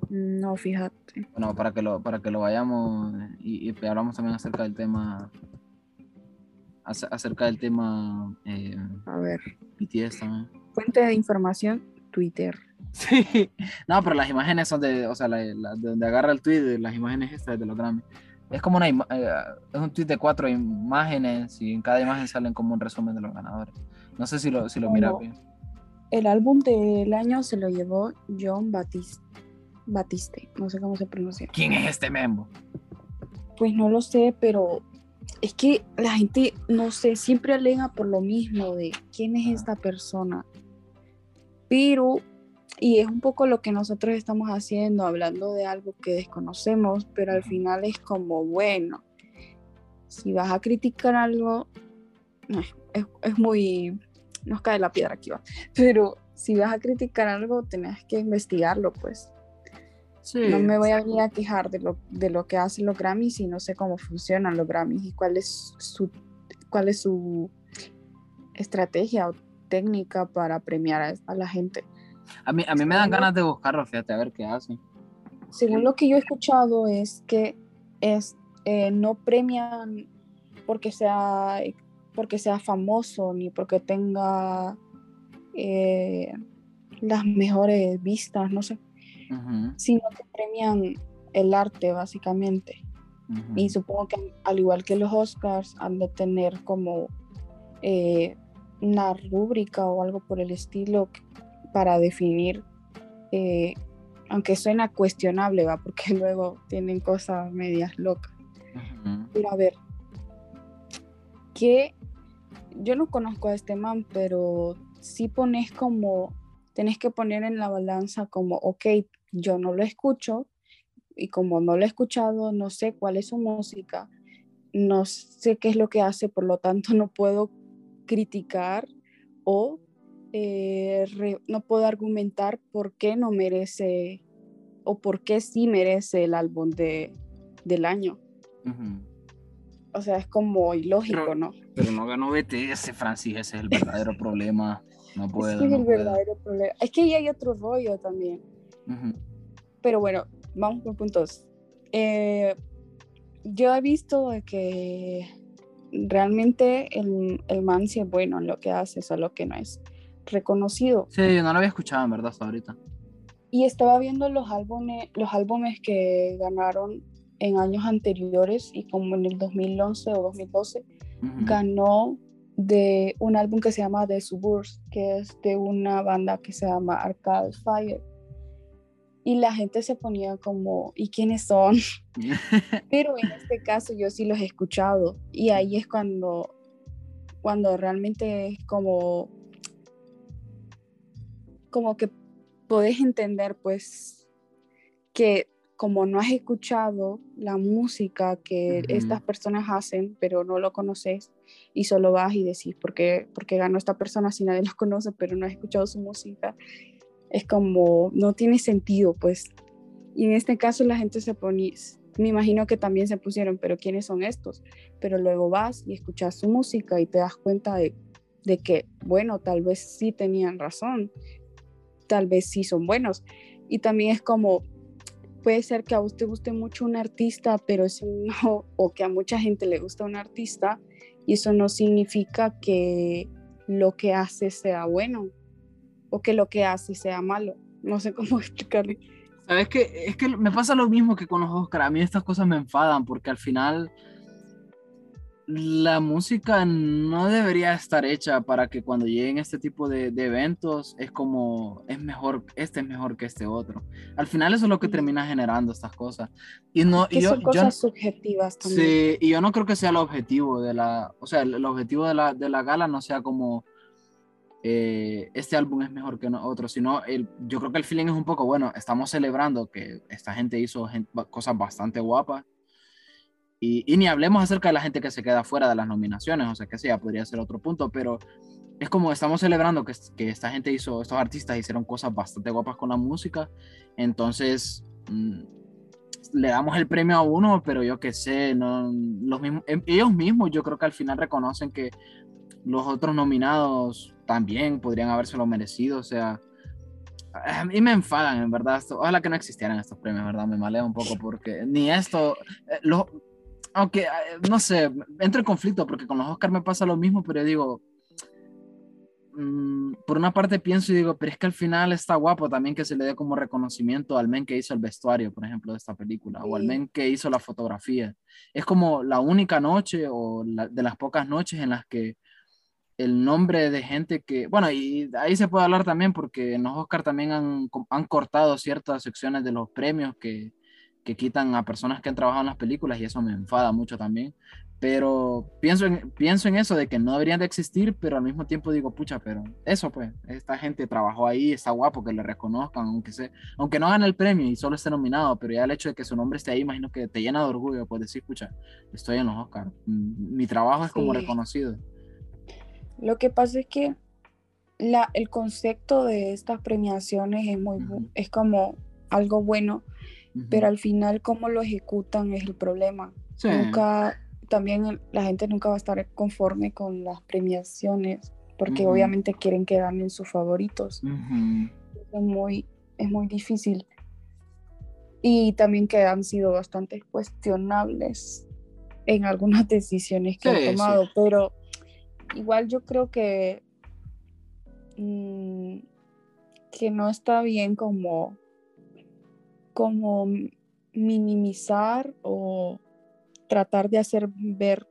No, fíjate.
Bueno, para que lo, para que lo vayamos y, y hablamos también acerca del tema ace- acerca del tema eh,
A ver.
BTS también.
Fuente de información, Twitter.
Sí. No, pero las imágenes son de, o sea, la, la- de donde agarra el tweet, las imágenes estas de los Grammy. Es como una eh, es un tweet de cuatro imágenes y en cada imagen salen como un resumen de los ganadores. No sé si lo, si lo bien.
El álbum del año se lo llevó John Batiste. Batiste, no sé cómo se pronuncia.
¿Quién es este membo?
Pues no lo sé, pero es que la gente, no sé, siempre alega por lo mismo de quién es esta persona. Pero, y es un poco lo que nosotros estamos haciendo, hablando de algo que desconocemos, pero al final es como, bueno, si vas a criticar algo, es, es muy, nos cae la piedra aquí va, pero si vas a criticar algo, tenés que investigarlo, pues.
Sí.
No me voy a venir a quejar de lo, de lo que hacen los Grammys y no sé cómo funcionan los Grammys y cuál es su, cuál es su estrategia o técnica para premiar a, a la gente.
A mí, a mí me dan ganas de buscarlo, fíjate, a ver qué hacen.
Según lo que yo he escuchado es que es, eh, no premian porque sea, porque sea famoso ni porque tenga eh, las mejores vistas, no sé, Sino que premian el arte básicamente. Y supongo que al igual que los Oscars han de tener como eh, una rúbrica o algo por el estilo para definir, eh, aunque suena cuestionable, va, porque luego tienen cosas medias locas. Pero a ver, que yo no conozco a este man, pero sí pones como, tenés que poner en la balanza como, ok, yo no lo escucho y como no lo he escuchado, no sé cuál es su música, no sé qué es lo que hace, por lo tanto no puedo criticar o eh, re- no puedo argumentar por qué no merece o por qué sí merece el álbum de, del año.
Ujú.
O sea, es como ilógico,
Pero-
¿no?
Pero no ganó BTS, Francis, ese es el verdadero problema. No puedo.
Es
no
el
puedo.
verdadero problema. Es que ahí hay otro rollo también.
Ujú.
Pero bueno, vamos por puntos. Eh, yo he visto que realmente el, el man sí es bueno en lo que hace, solo que no es reconocido.
Sí, yo no lo había escuchado, en verdad, hasta ahorita.
Y estaba viendo los álbumes, los álbumes que ganaron en años anteriores y como en el 2011 o 2012
Ujú.
ganó de un álbum que se llama The Suburbs, que es de una banda que se llama Arcade Fire. Y la gente se ponía como, ¿y quiénes son? Pero en este caso yo sí los he escuchado y ahí es cuando, cuando realmente es como, como que podés entender pues que como no has escuchado la música que estas personas hacen, pero no lo conoces y solo vas y decís, ¿por qué, por qué ganó esta persona si nadie los conoce, pero no has escuchado su música? Es como, no tiene sentido, pues. Y en este caso la gente se ponía, me imagino que también se pusieron, pero ¿quiénes son estos? Pero luego vas y escuchas su música y te das cuenta de, de que, bueno, tal vez sí tenían razón, tal vez sí son buenos. Y también es como, puede ser que a usted guste mucho un artista, pero eso no, o que a mucha gente le gusta un artista, y eso no significa que lo que hace sea bueno o que lo que hace sea malo. No sé cómo explicarlo.
¿Sabes qué? Es que me pasa lo mismo que con los Oscar. A mí estas cosas me enfadan porque al final la música no debería estar hecha para que cuando lleguen este tipo de, de eventos es como, es mejor, este es mejor que este otro. Al final eso es lo que termina generando estas cosas. Y no,
que
y yo,
son
yo-
cosas subjetivas también.
Sí, y yo no creo que sea el objetivo de la, o sea, el, el objetivo de la, de la gala no sea como eh, este álbum es mejor que otro, sino el, yo creo que el feeling es un poco, bueno, estamos celebrando que esta gente hizo gen- ba- cosas bastante guapas. Y, y ni hablemos acerca de la gente que se queda fuera de las nominaciones, o sea, que sí, ya podría ser otro punto, pero es como estamos celebrando que, que esta gente hizo, estos artistas hicieron cosas bastante guapas con la música, entonces... mm, le damos el premio a uno, pero yo qué sé, no, los mismos, em- ellos mismos yo creo que al final reconocen que los otros nominados también podrían habérselo merecido, o sea, a mí me enfadan, en verdad, esto- ojalá que no existieran estos premios, ¿verdad? Me malea un poco porque ni esto, eh, lo- aunque, eh, no sé, entro en conflicto porque con los Oscars me pasa lo mismo, pero yo digo, mm, por una parte pienso y digo, pero es que al final está guapo también que se le dé como reconocimiento al men que hizo el vestuario, por ejemplo, de esta película, o al
Sí.
men que hizo la fotografía. Es como la única noche o la- de las pocas noches en las que el nombre de gente que, bueno, y ahí se puede hablar también porque en los Oscar también han, han cortado ciertas secciones de los premios que, que quitan a personas que han trabajado en las películas y eso me enfada mucho también. Pero pienso en, pienso en eso de que no deberían de existir, pero al mismo tiempo digo, pucha, pero eso pues, esta gente trabajó ahí, está guapo que le reconozcan, aunque, se, aunque no gane el premio y solo esté nominado, pero ya el hecho de que su nombre esté ahí, imagino que te llena de orgullo, pues decir, pucha, estoy en los Oscars, Mm, mi trabajo es como
Sí.
reconocido.
Lo que pasa es que la, el concepto de estas premiaciones es muy es como algo bueno, pero al final cómo lo ejecutan es el problema.
Sí.
Nunca, también la gente nunca va a estar conforme con las premiaciones, porque obviamente quieren que ganen sus favoritos. Es muy, es muy difícil. Y también que han sido bastante cuestionables en algunas decisiones que
Sí,
han
sí.
tomado, pero igual yo creo que mm, que no está bien como, como minimizar o tratar de hacer ver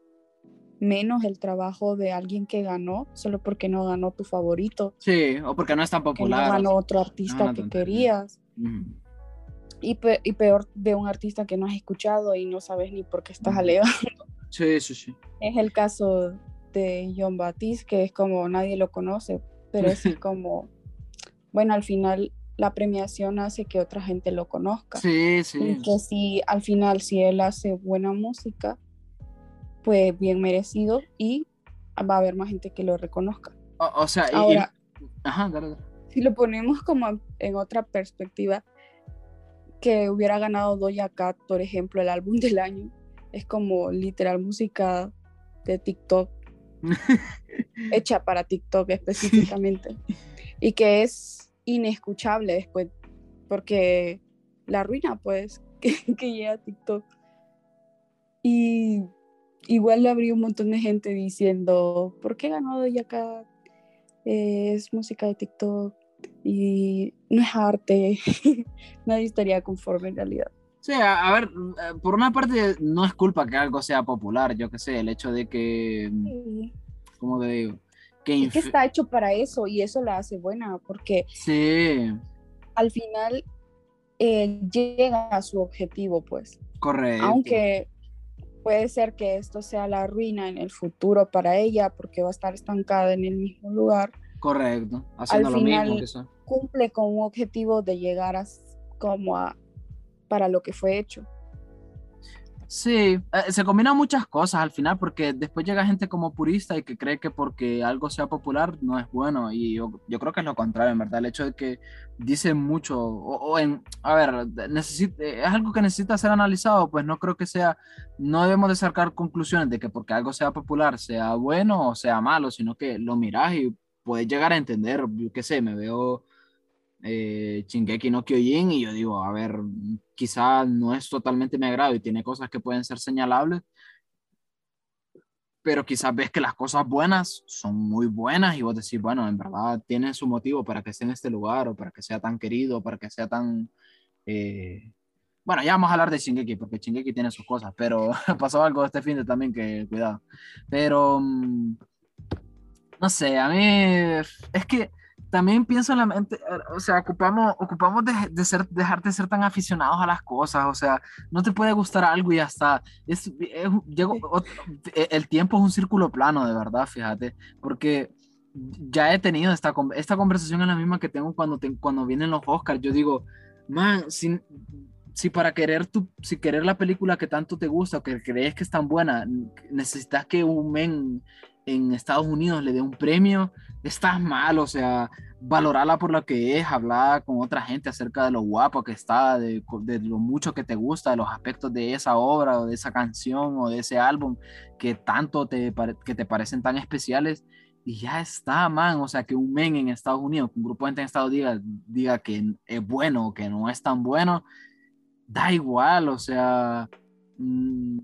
menos el trabajo de alguien que ganó solo porque no ganó tu favorito,
Sí, o porque no es tan
no
popular. o
ganó otro artista que querías. Y, pe- y peor de un artista que no has escuchado y no sabes ni por qué estás alegando.
Sí, sí, sí.
Es el caso de John Baptiste, que es como nadie lo conoce, pero es como, bueno, al final la premiación hace que otra gente lo conozca.
Sí, sí.
Y que si al final, si él hace buena música, pues bien merecido y va a haber más gente que lo reconozca.
O, o sea, y- y-
Ahora,
Ajá, dale, dale.
si lo ponemos como en otra perspectiva, que hubiera ganado Doja Cat, por ejemplo, el álbum del año, es como literal música de TikTok, hecha para TikTok específicamente, y que es inescuchable después, porque la arruina, pues, que, que llega a TikTok. Y igual habría un montón de gente diciendo, ¿por qué ganó Doja Cat? Eh, es música de TikTok y no es arte. Nadie estaría conforme en realidad.
Sí, a, a ver, eh, por una parte no es culpa que algo sea popular, yo qué sé, el hecho de que, ¿cómo te digo? Que,
Es que está hecho para eso y eso la hace buena porque
Sí,
al final eh, llega a su objetivo, pues.
correcto.
Aunque puede ser que esto sea la ruina en el futuro para ella porque va a estar estancada en el mismo lugar,
Correcto, haciendo lo
final-
mismo quizá.
cumple con un objetivo de llegar a como a para lo que fue hecho.
Sí, eh, se combinan muchas cosas al final porque después llega gente como purista y que cree que porque algo sea popular no es bueno y yo, yo creo que es lo contrario, en verdad, el hecho de que dice mucho o, en, a ver, necesit- es algo que necesita ser analizado, pues no creo que sea, no debemos de sacar conclusiones de que porque algo sea popular sea bueno o sea malo, sino que lo miras y puedes llegar a entender, yo qué sé, me veo eh, no Kyojin y yo digo, a ver, quizá no es totalmente mi agrado y tiene cosas que pueden ser señalables, pero quizás ves que las cosas buenas son muy buenas y vos decís, bueno, en verdad tiene su motivo para que esté en este lugar o para que sea tan querido, o para que sea tan... eh, Bueno, ya vamos a hablar de Shingeki porque Shingeki tiene sus cosas, pero pasó algo este fin de también que cuidado. Pero mm, no sé, a mí es que también pienso en la mente, eh, o sea, ocupamos, ocupamos de, de ser, dejar de ser tan aficionados a las cosas, o sea, no te puede gustar algo y ya está. Es, es- llego- ot- e- el tiempo es un círculo plano, de verdad, fíjate, porque ya he tenido esta, esta conversación es la misma que tengo cuando, te- cuando vienen los Oscars. Yo digo, man, si, si para querer tu, si querer la película que tanto te gusta o que crees que es tan buena, necesitas que un men en Estados Unidos le dé un premio, estás mal, o sea, valorarla por lo que es, hablar con otra gente acerca de lo guapo que está, de, lo mucho que te gusta, de los aspectos de esa obra o de esa canción o de ese álbum que tanto te, que te parecen tan especiales. Y ya está, man. O sea, que un men en Estados Unidos, que un grupo de gente en Estados Unidos diga, que es bueno o que no es tan bueno, da igual. O sea, mm,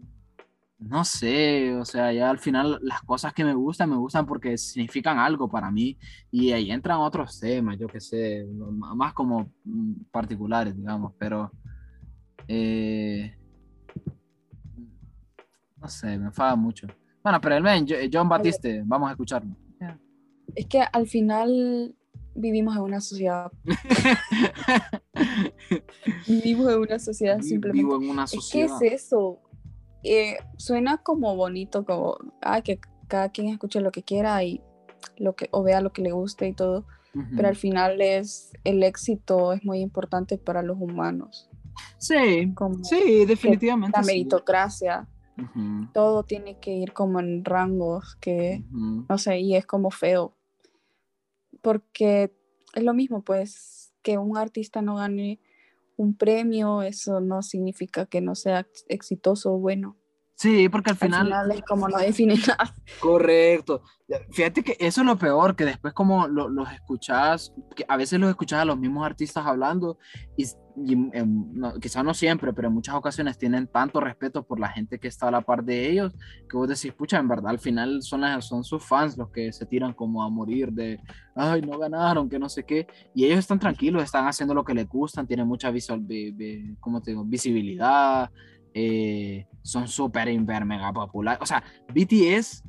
no sé. O sea, ya al final las cosas que me gustan, me gustan porque significan algo para mí. Y ahí entran otros temas, yo qué sé, más como mm, particulares, digamos. Pero, eh, no sé, me enfada mucho. Bueno, pero el men, Jo- John Batiste, vamos a escucharlo.
Es que al final vivimos en una sociedad, vivimos en una sociedad simplemente.
Vivo en una sociedad.
es eso. Eh, suena como bonito, como ah, que cada quien escuche lo que quiera y lo que, o vea lo que le guste y todo. Pero al final es el éxito es muy importante para los humanos.
Sí,
Como
sí, definitivamente.
la
sí.
meritocracia, todo tiene que ir como en rangos que, no sé, y es como feo. Porque es lo mismo, pues, que un artista no gane un premio, eso no significa que no sea ex- exitoso o bueno.
Sí, porque al
Al
final,
final es como no define nada.
Correcto. Fíjate que eso es lo peor, que después como lo- los escuchás, que a veces los escuchás a los mismos artistas hablando y, y, no, quizá no siempre, pero en muchas ocasiones tienen tanto respeto por la gente que está a la par de ellos, que vos decís, pucha, en verdad al final son, las- son sus fans los que se tiran como a morir de, ay, no ganaron, que no sé qué, y ellos están tranquilos, están haciendo lo que les gustan, tienen mucha visual, vi- vi- ¿cómo te digo? visibilidad, eh, son súper, hiper, mega populares, o sea, BTS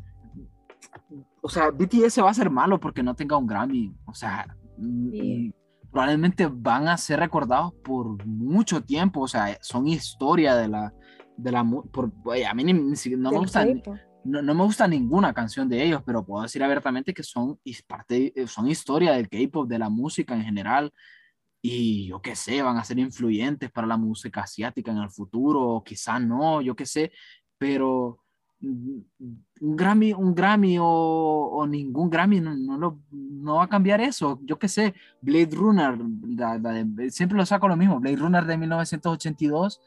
o sea, BTS se va a hacer malo porque no tenga un Grammy. O sea, mm,
Sí.
mm, probablemente van a ser recordados por mucho tiempo. O sea, son historia de la. De la por, a mí ni- no, me gusta, no, no me gusta ninguna canción de ellos, pero puedo decir abiertamente que son, parte, eh, son historia del K-pop, de la música en general. Y yo qué sé, van a ser influyentes para la música asiática en el futuro, o quizá no, yo qué sé, pero un Grammy, un Grammy o, o ningún Grammy no, no, lo- no va a cambiar eso. Yo qué sé, Blade Runner, siempre lo saco lo mismo, Blade Runner de 1982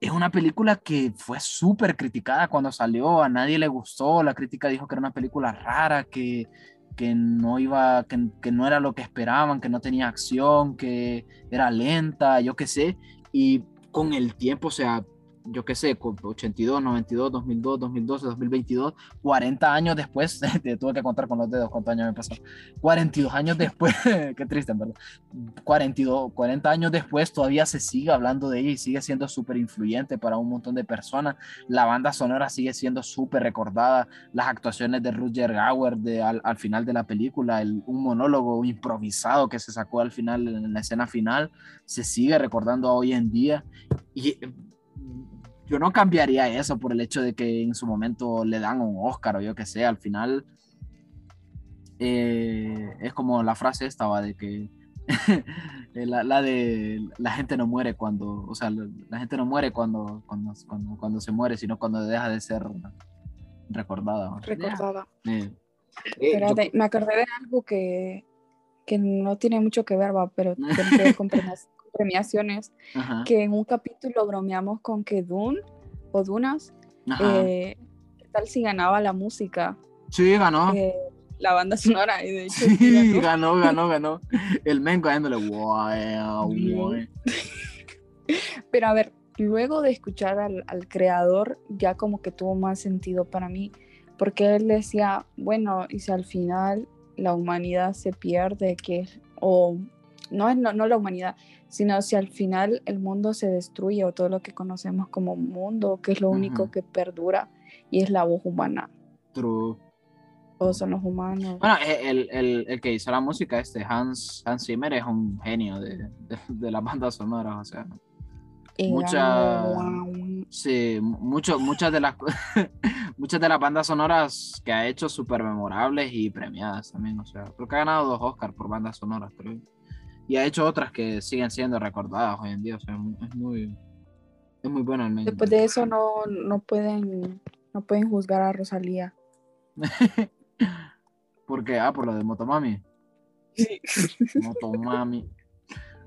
es una película que fue súper criticada cuando salió, a nadie le gustó, la crítica dijo que era una película rara, que, que no iba, que, que no era lo que esperaban, que no tenía acción, que era lenta, yo qué sé, y con el tiempo, o sea, yo qué sé, con 82, 92, 2002, 2012, 2022, 40 años después, te tuve que contar con los dedos cuántos años me pasó, 42 años después, qué triste, en verdad, 42, 40 años después todavía se sigue hablando de ella y sigue siendo súper influyente para un montón de personas, la banda sonora sigue siendo súper recordada, las actuaciones de Rutger Hauer de, al, al final de la película, el, un monólogo improvisado que se sacó al final, en la escena final, se sigue recordando hoy en día. Y yo no cambiaría eso por el hecho de que en su momento le dan un Oscar o yo que sé, al final eh, es como la frase esta ¿va? de que la, la, de la gente no muere cuando, o sea, la, la gente no muere cuando, cuando, cuando, cuando, se muere, sino cuando deja de ser recordada. ¿va?
Recordada.
Eh,
eh, Espérate, yo... me acordé de algo que, que no tiene mucho que ver, va, pero tiene que ver con premiaciones, Ajá. que en un capítulo bromeamos con que Dune o Dunas, eh, tal si ganaba la música.
Sí, ganó.
Eh, la banda sonora, y de hecho.
Sí, ganó, ganó, ganó. El men haciéndole wow, wow.
Pero a ver, luego de escuchar al, al, creador, ya como que tuvo más sentido para mí, porque él decía, bueno, y si al final la humanidad se pierde, que o no es no, no la humanidad, sino si al final el mundo se destruye o todo lo que conocemos como mundo, que es lo uh -huh. único que perdura y es la voz humana.
True.
Todos son los humanos.
Bueno, el, el, el, que hizo la música, este Hans, Hans Zimmer, es un genio de, de, de la banda sonora, o sea. Muchas, sí, mucho, muchas de las muchas de las bandas sonoras que ha hecho súper memorables y premiadas también, o sea, creo que ha ganado dos Oscars por bandas sonoras, creo y ha hecho otras que siguen siendo recordadas hoy en día. O sea, es muy, es muy bueno el medio.
Después de eso no, no pueden no pueden juzgar a Rosalía.
¿Por qué? Ah, por lo de Motomami.
Sí.
Motomami.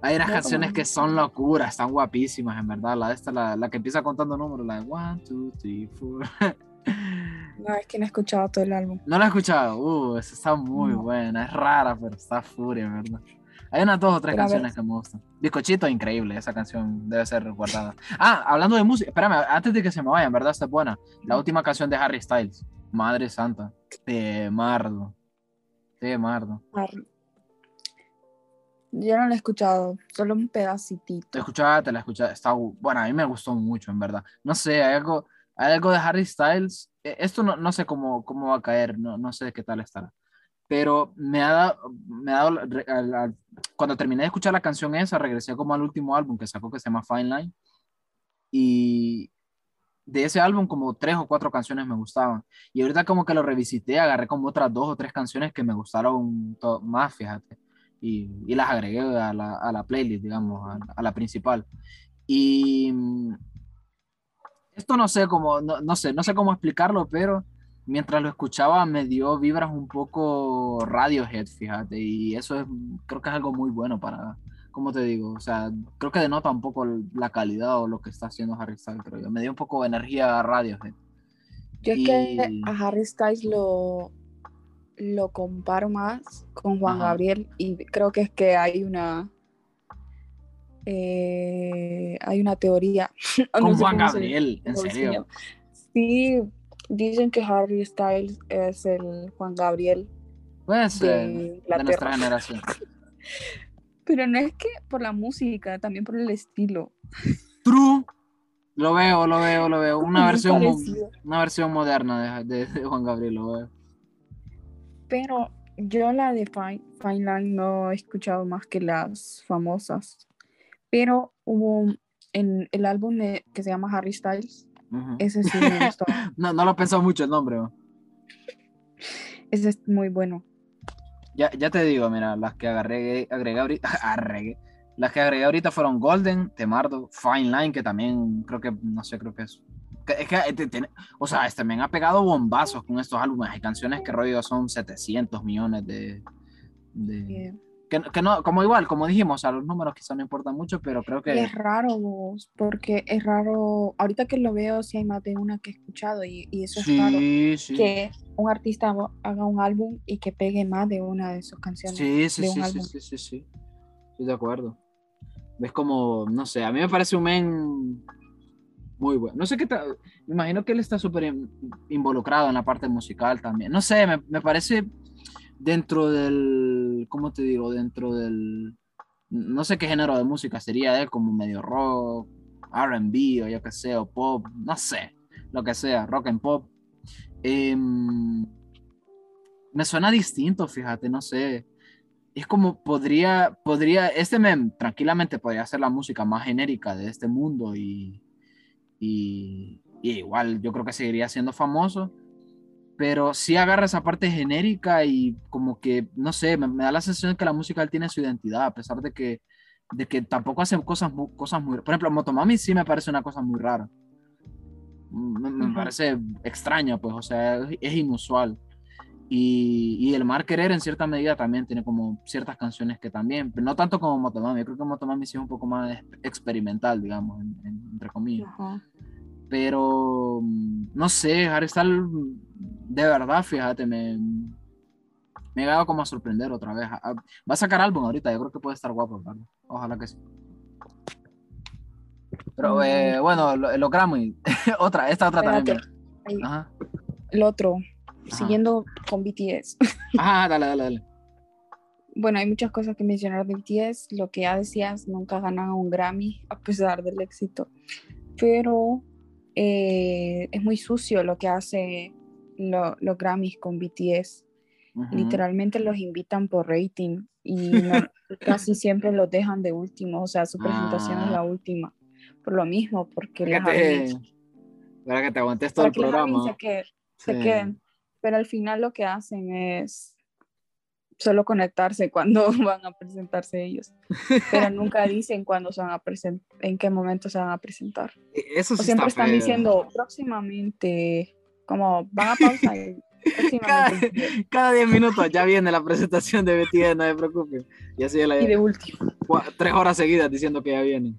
Hay unas canciones que son locuras, están guapísimas, en verdad. La de esta, la, la que empieza contando números, la de 1, 2, 3, 4.
No, es que no he escuchado todo el álbum.
No la he escuchado. Uh, esa está muy no. buena. Es rara, pero está furia, ¿verdad? Hay unas dos o tres pero canciones que me gustan. Bizcochito, increíble. Esa canción debe ser guardada. Ah, hablando de música. Espérame, antes de que se me vaya, en verdad está buena. La última canción de Harry Styles. Madre Santa. De Mardo. De Mardo.
Yo no la he escuchado, solo un pedacitito.
Te escuchaba, te la escuchaba. Está, bueno, a mí me gustó mucho, en verdad. No sé, hay algo, hay algo de Harry Styles. Esto no, no sé cómo, cómo va a caer, no, no sé qué tal estará pero me ha dado, me ha dado al, al, cuando terminé de escuchar la canción esa, regresé como al último álbum que sacó que se llama Fine Line y de ese álbum como tres o cuatro canciones me gustaban. Y ahorita como que lo revisité, agarré como otras dos o tres canciones que me gustaron más, fíjate, y, y, las agregué a la, a la playlist, digamos, a, a, la principal. Y esto no sé cómo, no, no sé, no sé cómo explicarlo, pero mientras lo escuchaba me dio vibras un poco Radiohead, fíjate, y eso es, creo que es algo muy bueno para, ¿cómo te digo? O sea, creo que denota un poco la calidad o lo que está haciendo Harry Styles, creo yo. Me dio un poco de energía a Radiohead.
Yo es que
Y-
a Harry Styles lo, lo comparo más con Juan
Ajá.
Gabriel y creo que es que hay una eh, hay una teoría. o no
Con
sé
Juan
cómo se-
Gabriel, en serio.
Sí, dicen que Harry Styles es el Juan Gabriel de
de nuestra generación.
Pero no es que por la música, también por el estilo.
True. Lo veo, lo veo, lo veo. Una versión, una moderna de, de- de Juan Gabriel, lo veo.
Pero yo la de Fine, Fine Line no he escuchado más que las famosas. Pero hubo en el álbum que se llama Harry Styles, Ese sí me gustó.
No, no lo pensado mucho el nombre. ¿no?
ese es muy bueno.
Ya, ya te digo, mira, las que agarré, agregué ahorita, agregué. Las que agregué ahorita fueron Golden, Temardo, Fine Line, que también creo que, no sé, creo que es. es que, eh, te- o sea, este men ha pegado bombazos con estos álbumes. Hay canciones que rollo son 700 millones de. de- que, que no, como igual, como dijimos, sea, los números quizá no importan mucho, pero creo
y
que.
es raro, vos, porque es raro, ahorita que lo veo, sí hay más de una que he escuchado y, y eso es raro.
Sí.
Que un artista haga- un álbum y que pegue más de una de sus canciones.
Sí, sí,
de
sí,
un
sí,
álbum.
sí, sí, sí. Estoy de acuerdo. Es como, no sé, a mí me parece un men muy bueno. No sé qué tal, me imagino que él está súper in- involucrado en la parte musical también. No sé, me, me parece dentro del, ¿cómo te digo? Dentro del, no sé qué género de música sería él, como medio rock, RB o yo qué sé, o pop, no sé, lo que sea, rock and pop. Em, me suena distinto, fíjate, no sé. Es como podría, podría, este tranquilamente podría ser la música más genérica de este mundo y, y, y igual yo creo que seguiría siendo famoso, pero sí agarra esa parte genérica y como que, no sé, me, me da la sensación de que la música él tiene su identidad, a pesar de que, de que tampoco hace cosas, cosas muy, por ejemplo, Motomami sí me parece una cosa muy rara. Me, me
Ujú.
parece extraña, pues, o sea, es, es inusual. Y, y el Mar Querer en cierta medida también tiene como ciertas canciones que también, pero no tanto como Motomami, yo creo que Motomami sí es un poco más experimental, digamos, en- en- entre comillas.
Ajá.
Pero no sé, Harry Styles, de verdad, fíjate, me, me he dado como a sorprender otra vez. Ah, Va a sacar álbum ahorita, yo creo que puede estar guapo, ¿verdad? Ojalá que sí. Pero
Mm.
eh, bueno, lo- los Grammy, otra, esta otra también.
Espérate,
mira. Ajá.
El otro,
Ajá.
siguiendo con BTS.
Ajá, dale, dale, dale.
Bueno, hay muchas cosas que mencionar de BTS. Lo que ya decías, nunca ganan un Grammy a pesar del éxito. Pero eh, es muy sucio lo que hace lo- los Grammys con BTS. Literalmente los invitan por rating y no- casi siempre los dejan de último. O sea, su presentación es
Ah.
la última. Por lo mismo, porque
Para
las
que para que te aguantes todo el programa.
se, que- se queden. Pero al final lo que hacen es solo conectarse cuando van a presentarse ellos. Pero nunca dicen cuándo se van a presentar, en qué momento se van a presentar.
Eso
O
sí
siempre
está
están
feo.
diciendo próximamente, como van a pausa y próximamente.
Cada 10 minutos ya viene la presentación de BTS, no se preocupe. Y así la,
Y de último.
tres horas seguidas diciendo que ya vienen.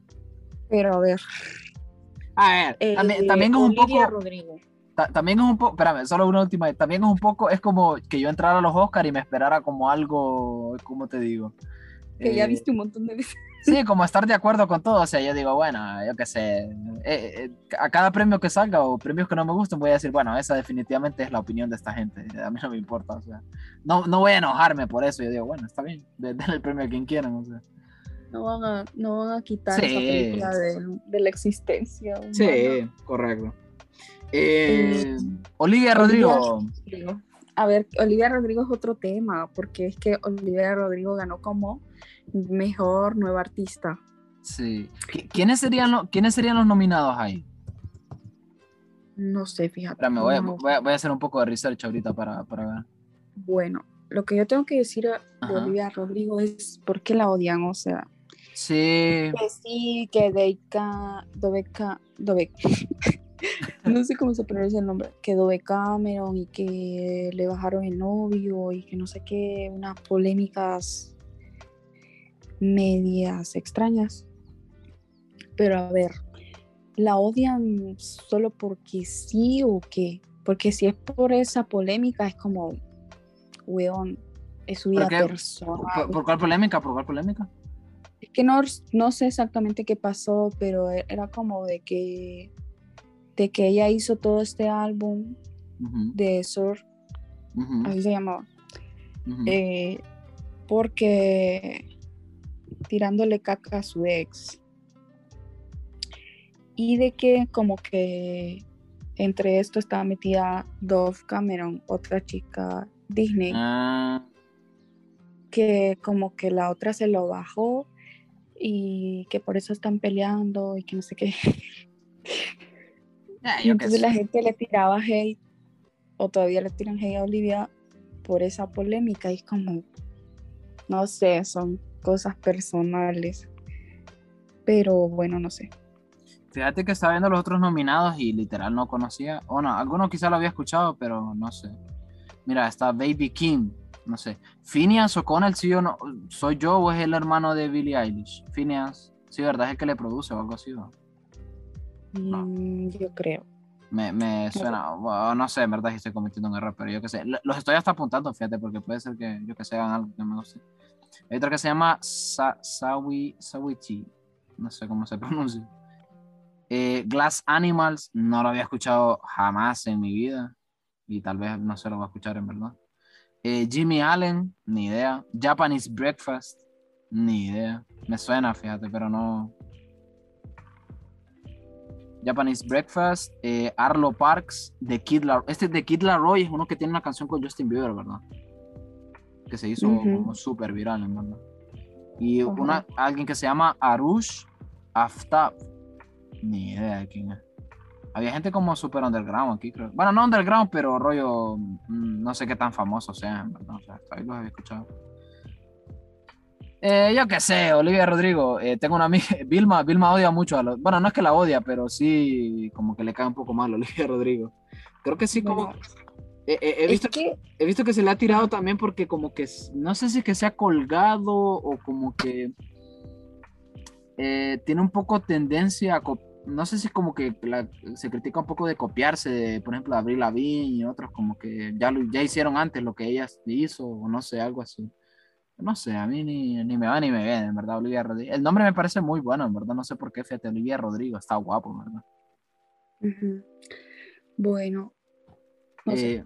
Pero a ver.
A ver,
eh,
también, también es un
Olivia
poco,
Rodrigo.
Ta- también es un poco, espérame, solo una última también es un poco, es como que yo entrara a los Oscars y me esperara como algo, ¿cómo te digo?
Que ya
Eh,
viste un montón de veces.
Sí, como estar de acuerdo con todo, o sea, yo digo, bueno, yo qué sé, eh, eh, a cada premio que salga o premios que no me gusten voy a decir, bueno, esa definitivamente es la opinión de esta gente, a mí no me importa, o sea, no, no voy a enojarme por eso, yo digo, bueno, está bien, de- denle el premio a quien quieran, o sea.
No van a, no van a quitar
Sí.
esa película de, de la existencia. humana.
Sí, correcto. Eh, Olivia
Olivia-
Rodrigo.
A ver, Olivia Rodrigo es otro tema, porque es que Olivia Rodrigo ganó como mejor nueva artista.
sí. ¿Qui- ¿Quiénes serían, los, ¿Quiénes serían los nominados ahí?
No sé, fíjate.
Espérame, voy a,
no.
voy a- voy a hacer un poco de research ahorita para, para ver.
Bueno, lo que yo tengo que decir de
Ajá.
Olivia Rodrigo es por qué la odian, o sea,
Sí,
que sí, que Deika, Dobeca, Dobe, no sé cómo se pronuncia el nombre, que Dove Cameron y que le bajaron el novio y que no sé qué, unas polémicas medias extrañas. Pero a ver, ¿la odian solo porque sí o qué? Porque si es por esa polémica, es como, weón, es su vida personal.
¿Por, por cuál polémica? ¿Por cuál polémica?
Es que no, no sé exactamente qué pasó, pero e- era como de que, de que ella hizo todo este álbum de Sur,
ujú,
así se llamaba, eh, porque tirándole caca a su ex. Y de que como que entre esto estaba metida Dove Cameron, otra chica Disney,
Ah,
que como que la otra se lo bajó y que por eso están peleando y que no sé qué.
ah, yo
entonces la gente le tiraba hate, o todavía le tiran hate a Olivia por esa polémica. Y es como, no sé, son cosas personales. Pero bueno, no sé.
Fíjate que estaba viendo los otros nominados y literal no conocía. O no, alguno quizá lo había escuchado, pero no sé. Mira, está Baby Kim, no sé. Phineas O'Connell, sí o no. ¿Soy yo o es el hermano de Billie Eilish? Phineas, sí, ¿verdad? Es el que le produce o algo así. ¿no? No.
Mm, yo creo.
Me, me suena, no sé, en verdad si estoy cometiendo un error, pero yo qué sé. Lo- Los estoy hasta apuntando, fíjate, porque puede ser que yo que sé hagan algo que me guste. Hay otra que se llama Sa Sawi, Sawichi, no sé cómo se pronuncia. Eh, Glass Animals, no lo había escuchado jamás en mi vida y tal vez no se lo va a escuchar en verdad. Eh, Jimmy Allen, ni idea. Japanese Breakfast, ni idea. Me suena, fíjate, pero no, Japanese Breakfast, eh, Arlo Parks, The Kid Laroi. Este de Kid Laroi es uno que tiene una canción con Justin Bieber, ¿verdad? Que se hizo
Ujú.
como súper viral, verdad. Y una, alguien que se llama Arush Aftab. Ni idea de quién es. Había gente como súper underground aquí, creo. Bueno, no underground, pero rollo, mm, no sé qué tan famoso sea, en verdad. O sea, hasta ahí los había escuchado. Eh, yo qué sé, Olivia Rodrigo, eh, tengo una amiga, Vilma, Vilma odia mucho a los, bueno, no es que la odia, pero sí como que le cae un poco mal a Olivia Rodrigo. Creo que sí, como, eh, eh, he,
es
visto,
que
he visto que se le ha tirado también porque como que, no sé si es que se ha colgado o como que eh, tiene un poco tendencia a, no sé si es como que la- se critica un poco de copiarse, de, por ejemplo, de Avril Lavigne y otros como que ya, lo, ya hicieron antes lo que ella hizo o no sé, algo así. No sé, a mí ni, ni me va ni me viene, en verdad, Olivia Rodrigo. El nombre me parece muy bueno, en verdad, no sé por qué, fíjate, Olivia Rodrigo, está guapo, en ¿verdad?
bueno, no sé.
Eh,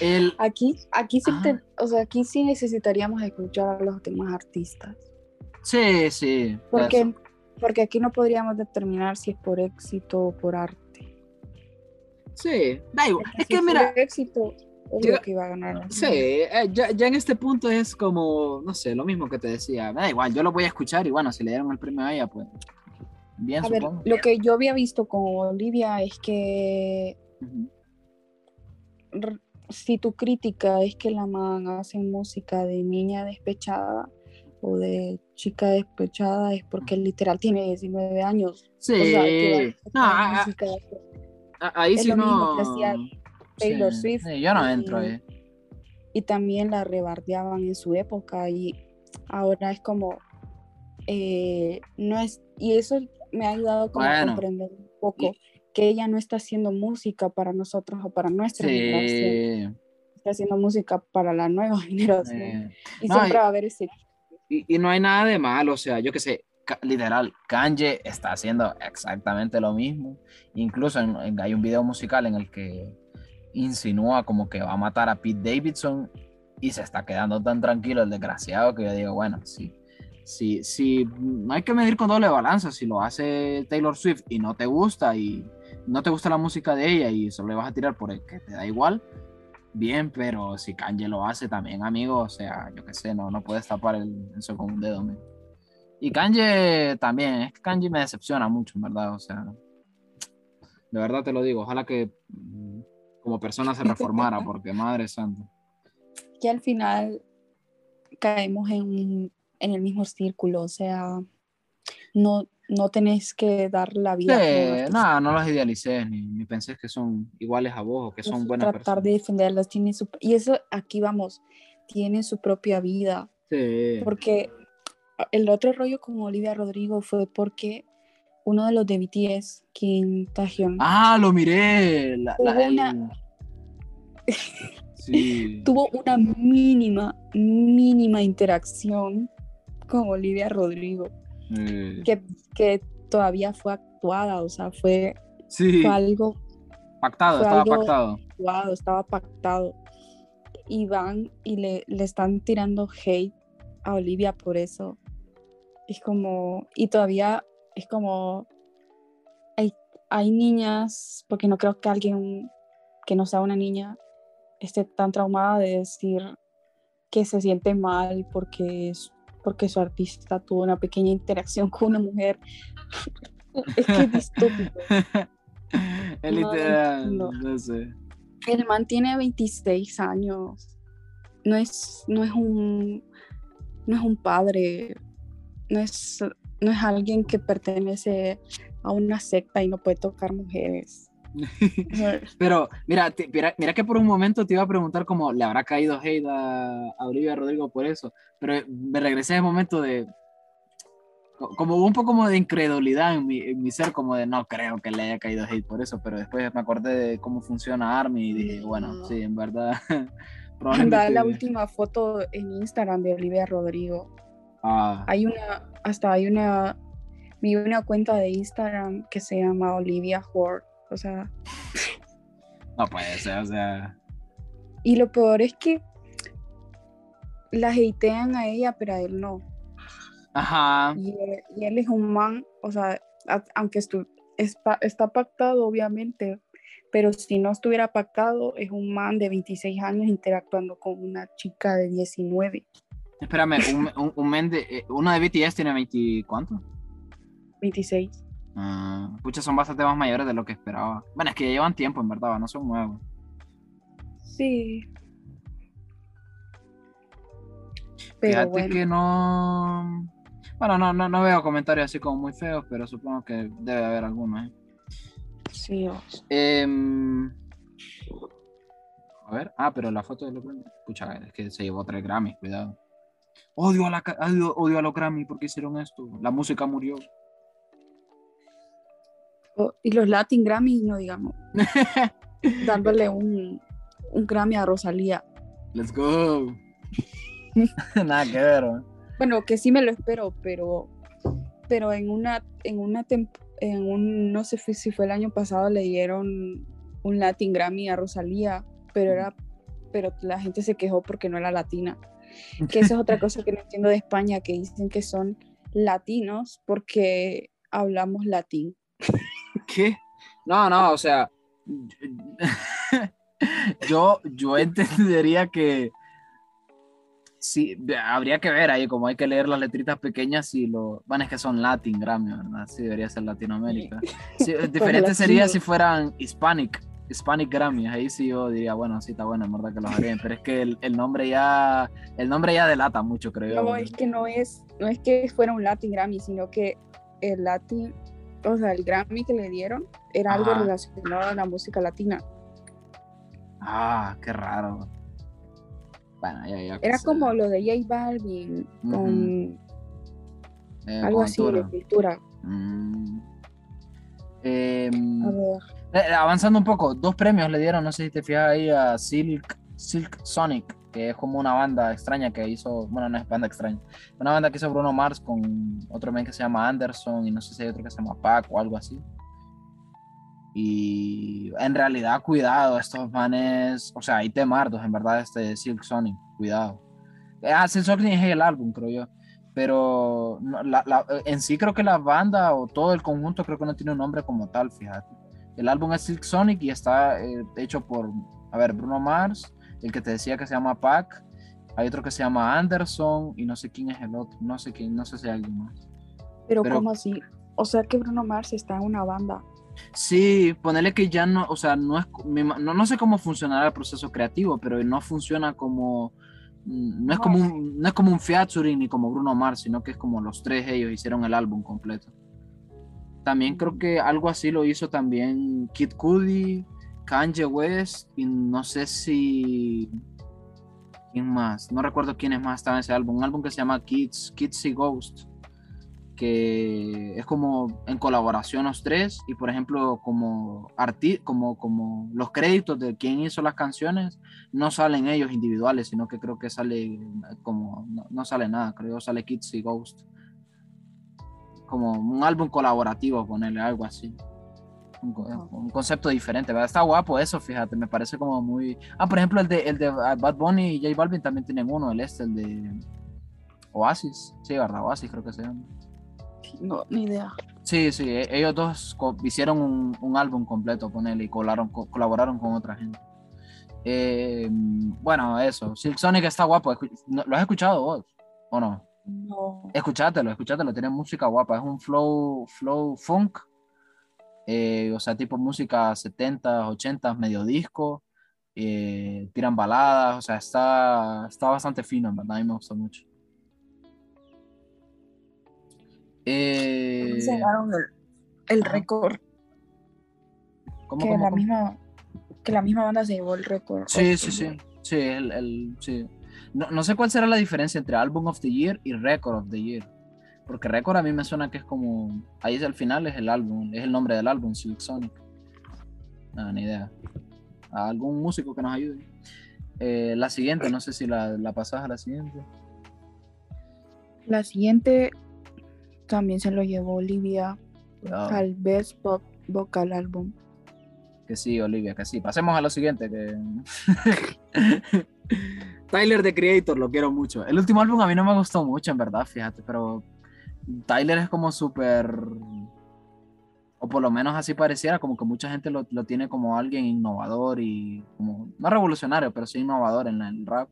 el,
Aquí, aquí sí, te- o sea, aquí sí necesitaríamos escuchar a los demás artistas.
sí, sí. eso.
Porque, porque aquí no podríamos determinar si es por éxito o por arte.
Sí, da igual. Es que mira,
éxito, es
Llega-
lo que iba a ganar.
Sí, eh, ya, ya en este punto es como, no sé, lo mismo que te decía. Me da igual, yo lo voy a escuchar y bueno, si le dieron el premio a ella, pues bien,
A ver,
supongo.
lo que yo había visto con Olivia es que si tu crítica es que la man hace música de niña despechada o de chica despechada es porque literal tiene 19 años.
Sí,
O sea, que
no, a- a- ahí
es
sí
lo
no.
Que Taylor
Sí,
Swift
sí, yo no entro ahí.
y también la rebardeaban en su época y ahora es como eh, no es y eso me ha ayudado como a
Bueno,
comprender un poco que ella no está haciendo música para nosotros o para nuestra generación,
Sí.
está haciendo música para la nueva generación
eh,
y
no,
siempre
y-
va a haber ese
Y, y no hay nada de malo, o sea, yo qué sé, literal, Kanye está haciendo exactamente lo mismo. Incluso en- en- hay un video musical en el que insinúa como que va a matar a Pete Davidson y se está quedando tan tranquilo el desgraciado que yo digo, bueno, sí. Si, si no hay que medir con doble balanza, si lo hace Taylor Swift y no te gusta y no te gusta la música de ella y solo le vas a tirar por el que te da igual, bien, pero si Kanye lo hace también, amigo, o sea, yo qué sé, no, no puedes tapar el, eso con un dedo. Y Kanye también, es que Kanye me decepciona mucho, en verdad, o sea, de verdad te lo digo, ojalá que como persona se reformara, porque madre santa.
que al final caemos en, en el mismo círculo, o sea, no, no tenés que dar la vida.
Sí, nada, no los idealicé, ni, ni pensé que son iguales a vos o que son buenas
tratar
personas.
de defenderlas tiene su y eso aquí vamos tiene su propia vida
Sí.
porque el otro rollo con Olivia Rodrigo fue porque uno de los de BTS, Kim Taehyung,
Ah, lo miré. La- la-
Hubo
el-
una-
Sí.
tuvo una mínima, mínima interacción con Olivia Rodrigo,
Eh,
que, que todavía fue actuada, o sea, fue,
sí,
fue algo
pactado,
fue
estaba
algo-
pactado.
actuado, estaba pactado. Y van y le, le están tirando hate a Olivia por eso. Es como, y todavía es como, hay, hay niñas, porque no creo que alguien que no sea una niña esté tan traumada de decir que se siente mal porque, es, porque su artista tuvo una pequeña interacción con una mujer. es que es distópico.
El
No,
literal,
no.
no sé.
El man tiene 26 años. No es, no es un no es un padre. No es, no es alguien que pertenece a una secta y no puede tocar mujeres.
Pero mira, te- mira, mira que por un momento te iba a preguntar cómo le habrá caído hate a, a Olivia Rodrigo por eso, pero me regresé a ese momento de co- como un poco como de incredulidad en mi, en mi ser, como de no creo que le haya caído hate por eso, pero después me acordé de cómo funciona ARMY y dije, bueno, sí, en verdad.
Anda, la
probablemente-
última foto en Instagram de Olivia Rodrigo.
Ah,
Hay una, hasta hay una, vi una cuenta de Instagram que se llama Olivia Ward. O sea,
no puede ser, o sea.
y lo peor es que la hatean a ella, pero a él no.
Ajá.
Y él, y él es un man, o sea, a- aunque estu- está, está pactado, obviamente, pero si no estuviera pactado, es un man de 26 años interactuando con una chica de 19,
Espérame, un, un, un men de, eh, uno de BTS tiene 20, ¿cuánto?
26.
Ah, pucha, son bastante más mayores de lo que esperaba. Bueno, es que ya llevan tiempo, en verdad, no son nuevos.
Sí. Pero
Fíjate
bueno,
que no. Bueno, no, no, no veo comentarios así como muy feos, pero supongo que debe haber algunos. ¿eh?
sí,
Em, a ver, ah, pero la foto de Grammy. Pucha, es que se llevó tres Grammys, cuidado. Odio a, la, odio, odio a los Grammy porque hicieron esto. La música murió.
y los Latin Grammy, no digamos, dándole un, un Grammy a Rosalía.
Let's go. Nada que ver.
Bueno, que sí me lo espero, pero, pero en una, en una en un, no sé si fue el año pasado, le dieron un Latin Grammy a Rosalía, pero era, pero la gente se quejó porque no era latina. Que esa es otra cosa que no entiendo de España, que dicen que son latinos porque hablamos latín.
¿Qué? No, no, o sea, yo, yo entendería que sí, habría que ver ahí, como hay que leer las letritas pequeñas y lo, bueno, es que son Latin Grammy, ¿verdad? Sí, debería ser Latinoamérica. Sí, diferente sería si fueran Hispanic, Hispanic Grammy, ahí sí yo diría, bueno, sí está bueno, en verdad que los harían, pero es que el, el nombre ya, el nombre ya delata mucho, creo yo.
No, es que no es, no es que fuera un Latin Grammy, sino que el Latin, o sea, el Grammy que le dieron era algo relacionado a la música latina.
Ah, qué raro. Bueno, ya, ya.
Era
sé.
como lo de J Balvin con
Eh,
algo
con
así de cultura.
Mm. Em,
A ver,
eh, avanzando un poco, dos premios le dieron, no sé si te fijas ahí a Silk, Silk Sonic, que es como una banda extraña que hizo, bueno, no es banda extraña, una banda que hizo Bruno Mars con otro men que se llama Anderson y no sé si hay otro que se llama Pac o algo así. Y en realidad, cuidado, estos manes, o sea, hay temardos, en verdad, este Silk Sonic, cuidado. Ah, Silk Sonic es el álbum, creo yo. Pero la- la- en sí creo que la banda o todo el conjunto creo que no tiene un nombre como tal, fíjate. El álbum es Silk Sonic y está eh, hecho por, a ver, Bruno Mars, el que te decía que se llama Pac, hay otro que se llama Anderson y no sé quién es el otro, no sé quién, no sé si hay alguien más.
pero,
pero-
¿cómo así? O sea que Bruno Mars está en una banda.
Sí, ponerle que ya no, o sea, no es, no, no sé cómo funcionará el proceso creativo, pero no funciona como, no es como un, no es como un featuring ni como Bruno Mars, sino que es como los tres ellos hicieron el álbum completo. También creo que algo así lo hizo también Kid Cudi, Kanye West y no sé si ¿Quién más? No recuerdo quiénes más estaban en ese álbum. Un álbum que se llama Kids, Kids y Ghost. Que es como en colaboración los tres. Y por ejemplo, como, arti como, como los créditos de quién hizo las canciones, no salen ellos individuales, sino que creo que sale como. No, no sale nada, creo que sale Kids y Ghost. Como un álbum colaborativo, ponerle algo así un, co- un concepto diferente, ¿verdad? Está guapo eso, fíjate, me parece como muy... Ah, por ejemplo, el de, el de Bad Bunny y J Balvin también tienen uno, el este, el de Oasis, sí, ¿verdad? Oasis creo que se llama.
No, ni idea.
Sí, sí, e- ellos dos hicieron un, un álbum completo con él y colaboraron, co- colaboraron con otra gente. Eh, bueno, eso, Silk Sonic está guapo, escu- ¿no- ¿lo has escuchado vos o no?
No.
Escuchátelo, escuchátelo, tiene música guapa, es un flow, flow funk, eh, o sea, tipo música 70s, 80s, medio disco, eh, tiran baladas, o sea, está, está bastante fino, en verdad, a mí me gusta mucho. Eh,
Cerraron el, el récord.
¿cómo,
Que
cómo,
la
cómo?
misma que la misma banda se llevó el récord.
Sí, sí, sí, sí, el, el- sí. No, no sé cuál será la diferencia entre Album of the Year y Record of the Year. Porque Record a mí me suena que es como. Ahí es al final es el álbum, es el nombre del álbum, Silk Sonic. No, ni idea. ¿A algún músico que nos ayude. Eh, la siguiente, no sé si la, la pasas a la siguiente.
La siguiente también se lo llevó Olivia
Cuidado.
al Best Pop Vocal Album.
Que sí, Olivia, que sí. Pasemos a lo siguiente. Que... Tyler the Creator, lo quiero mucho. El último álbum a mí no me gustó mucho, en verdad, fíjate, pero Tyler es como súper. O por lo menos así pareciera, como que mucha gente lo, lo tiene como alguien innovador y como, no revolucionario, pero sí innovador en el rap.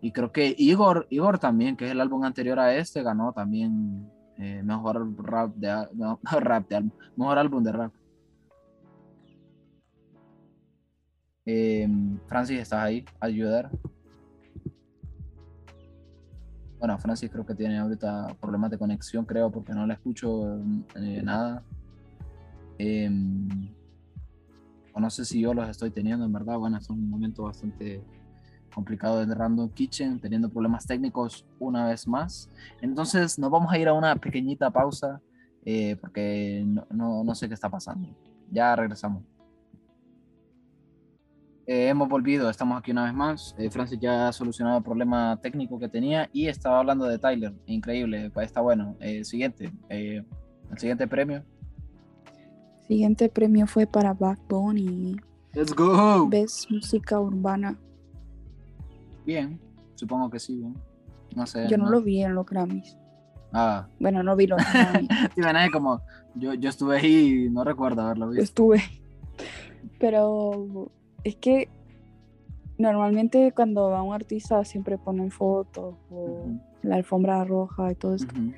Y creo que Igor, Igor también, que es el álbum anterior a este, ganó también eh, mejor rap de, no, rap de mejor álbum de rap. Eh, Francis, ¿estás ahí? ¿A ayudar? Bueno, Francis creo que tiene ahorita problemas de conexión, creo, porque no le escucho eh, nada. Eh, o no sé si yo los estoy teniendo, en verdad. Bueno, es un momento bastante complicado de Random Kitchen, teniendo problemas técnicos una vez más. Entonces nos vamos a ir a una pequeñita pausa eh, porque no, no, no sé qué está pasando. Ya regresamos. Eh, hemos volvido, estamos aquí una vez más. Eh, Francis ya ha solucionado el problema técnico que tenía y estaba hablando de Tyler. Increíble, pues está bueno. Eh, siguiente, eh, el siguiente premio.
Siguiente premio fue para Backbone y
Let's go.
Best Música Urbana.
Bien, supongo que sí. bien. No sé.
Yo no lo vi en los Grammys.
Ah,
Bueno, no vi los Grammys.
imaginas como yo, yo estuve ahí y no recuerdo haberlo visto.
Estuve. Pero es que normalmente cuando va un artista siempre ponen fotos o la alfombra roja y todo
ujú.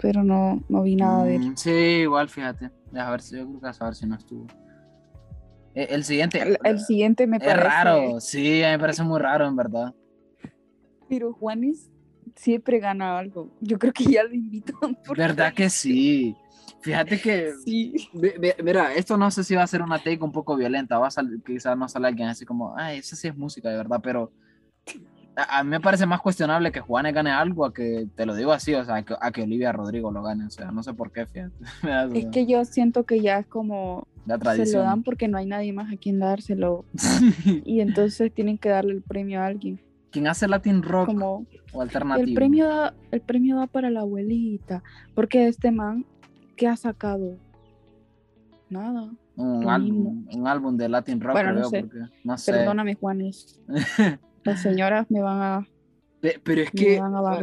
Pero no, no vi nada de él.
Mm, Sí, igual, fíjate. A ver si yo creo que a saber si no estuvo. Eh, el siguiente.
El, el siguiente me
es
parece.
raro, sí, a mí me parece muy raro, en verdad.
Pero Juanes siempre gana algo. Yo creo que ya lo invitan. por-
¿Verdad que sí? Fíjate que,
Sí.
ve- ve- mira, esto no sé si va a ser una take un poco violenta, va a salir, quizás no sale alguien así como, ay, eso sí es música, de verdad, pero a, a mí me parece más cuestionable que Juanes gane algo a que, te lo digo así, o sea, a que, a que Olivia Rodrigo lo gane, o sea, no sé por qué, fíjate.
Es que yo siento que ya es como
la
se lo
tradición.
dan porque no hay nadie más a quien dárselo. Y entonces tienen que darle el premio a alguien.
¿Quién hace Latin rock
Como
o alternativo?
el premio da, el premio da para la abuelita. Porque este man, ¿qué ha sacado? Nada.
un, álbum, un álbum de Latin rock,
Bueno, no
creo,
sé.
porque no sé.
Perdóname, Juanes. Las señoras me van a.
Pe- Pero es que, eh,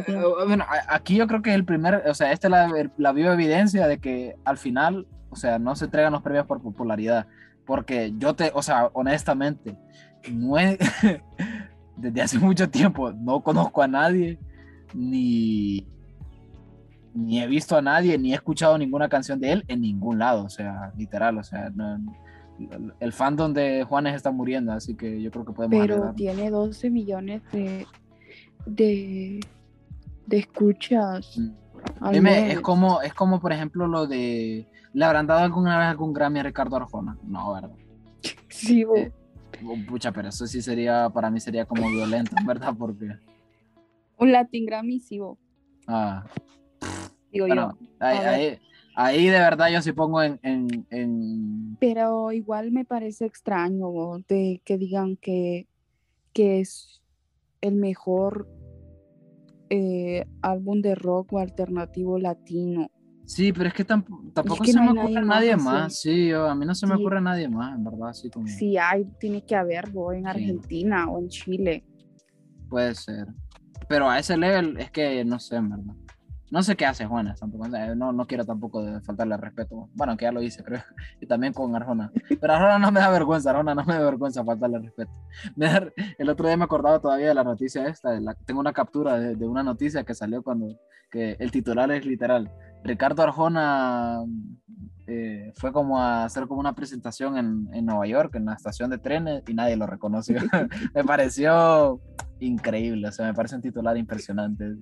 eh, bueno, aquí yo creo que es el primer, o sea, esta es la, la viva evidencia de que al final, o sea, no se entregan los premios por popularidad, porque yo te, o sea, honestamente, no desde hace mucho tiempo no conozco a nadie, ni, ni he visto a nadie, ni he escuchado ninguna canción de él en ningún lado, o sea, literal, o sea, no- el fandom de Juanes está muriendo, así que yo creo que podemos
Pero tiene 12 millones de. de. de escuchas.
Mm. Dime, es como, es como por ejemplo lo de. ¿Le habrán dado alguna vez algún Grammy a Ricardo Arjona? No, ¿verdad?
Sí, bo.
Eh, Oh, Pucha, pero eso sí sería, para mí sería como violento, ¿verdad? Porque,
Un Latin Grammy, sí, bo,
ah,
digo
bueno,
yo.
ahí, de verdad yo sí pongo en, en, en-
Pero igual me parece extraño de que digan que, que es el mejor eh, álbum de rock o alternativo latino.
Sí, pero es que tamp- tampoco
que
se
no
me ocurre
nadie
nadie
más
sí, yo- a mí no se me
Sí.
ocurre nadie más, en verdad, así como
Si hay, tiene que haber bo, en
Sí.
Argentina o en Chile.
puede ser. Pero a ese level es que no sé, en verdad. No sé qué hace Juana tampoco. No, no quiero tampoco faltarle al respeto. Bueno, que ya lo hice, creo. Y también con Arjona. Pero Arjona no me da vergüenza, Arjona no me da vergüenza faltarle al respeto. El otro día me acordaba todavía de la noticia esta. de la- tengo una captura de, de una noticia que salió cuando que el titular es literal. Ricardo Arjona eh, fue como a hacer como una presentación en, en Nueva York, en la estación de trenes, y nadie lo reconoció. me pareció increíble, o sea, me parece un titular impresionante.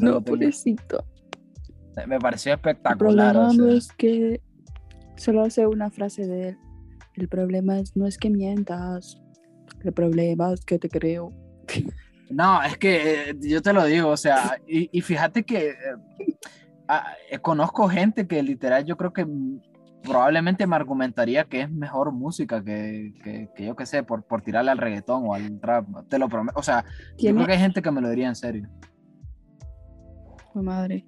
No, pobrecito.
me pareció
El
espectacular.
problema
o
no
sea.
es que solo hace una frase de él. El problema es, no es que mientas. El problema es que te creo.
No, es que eh, yo te lo digo, o sea, y, y fíjate que eh, ah, eh, conozco gente que literal yo creo que probablemente me argumentaría que es mejor música que, que, que yo que sé, por, por tirarle al reggaetón o al trap. Te lo prometo. O sea, yo creo que hay gente que me lo diría en serio.
Madre,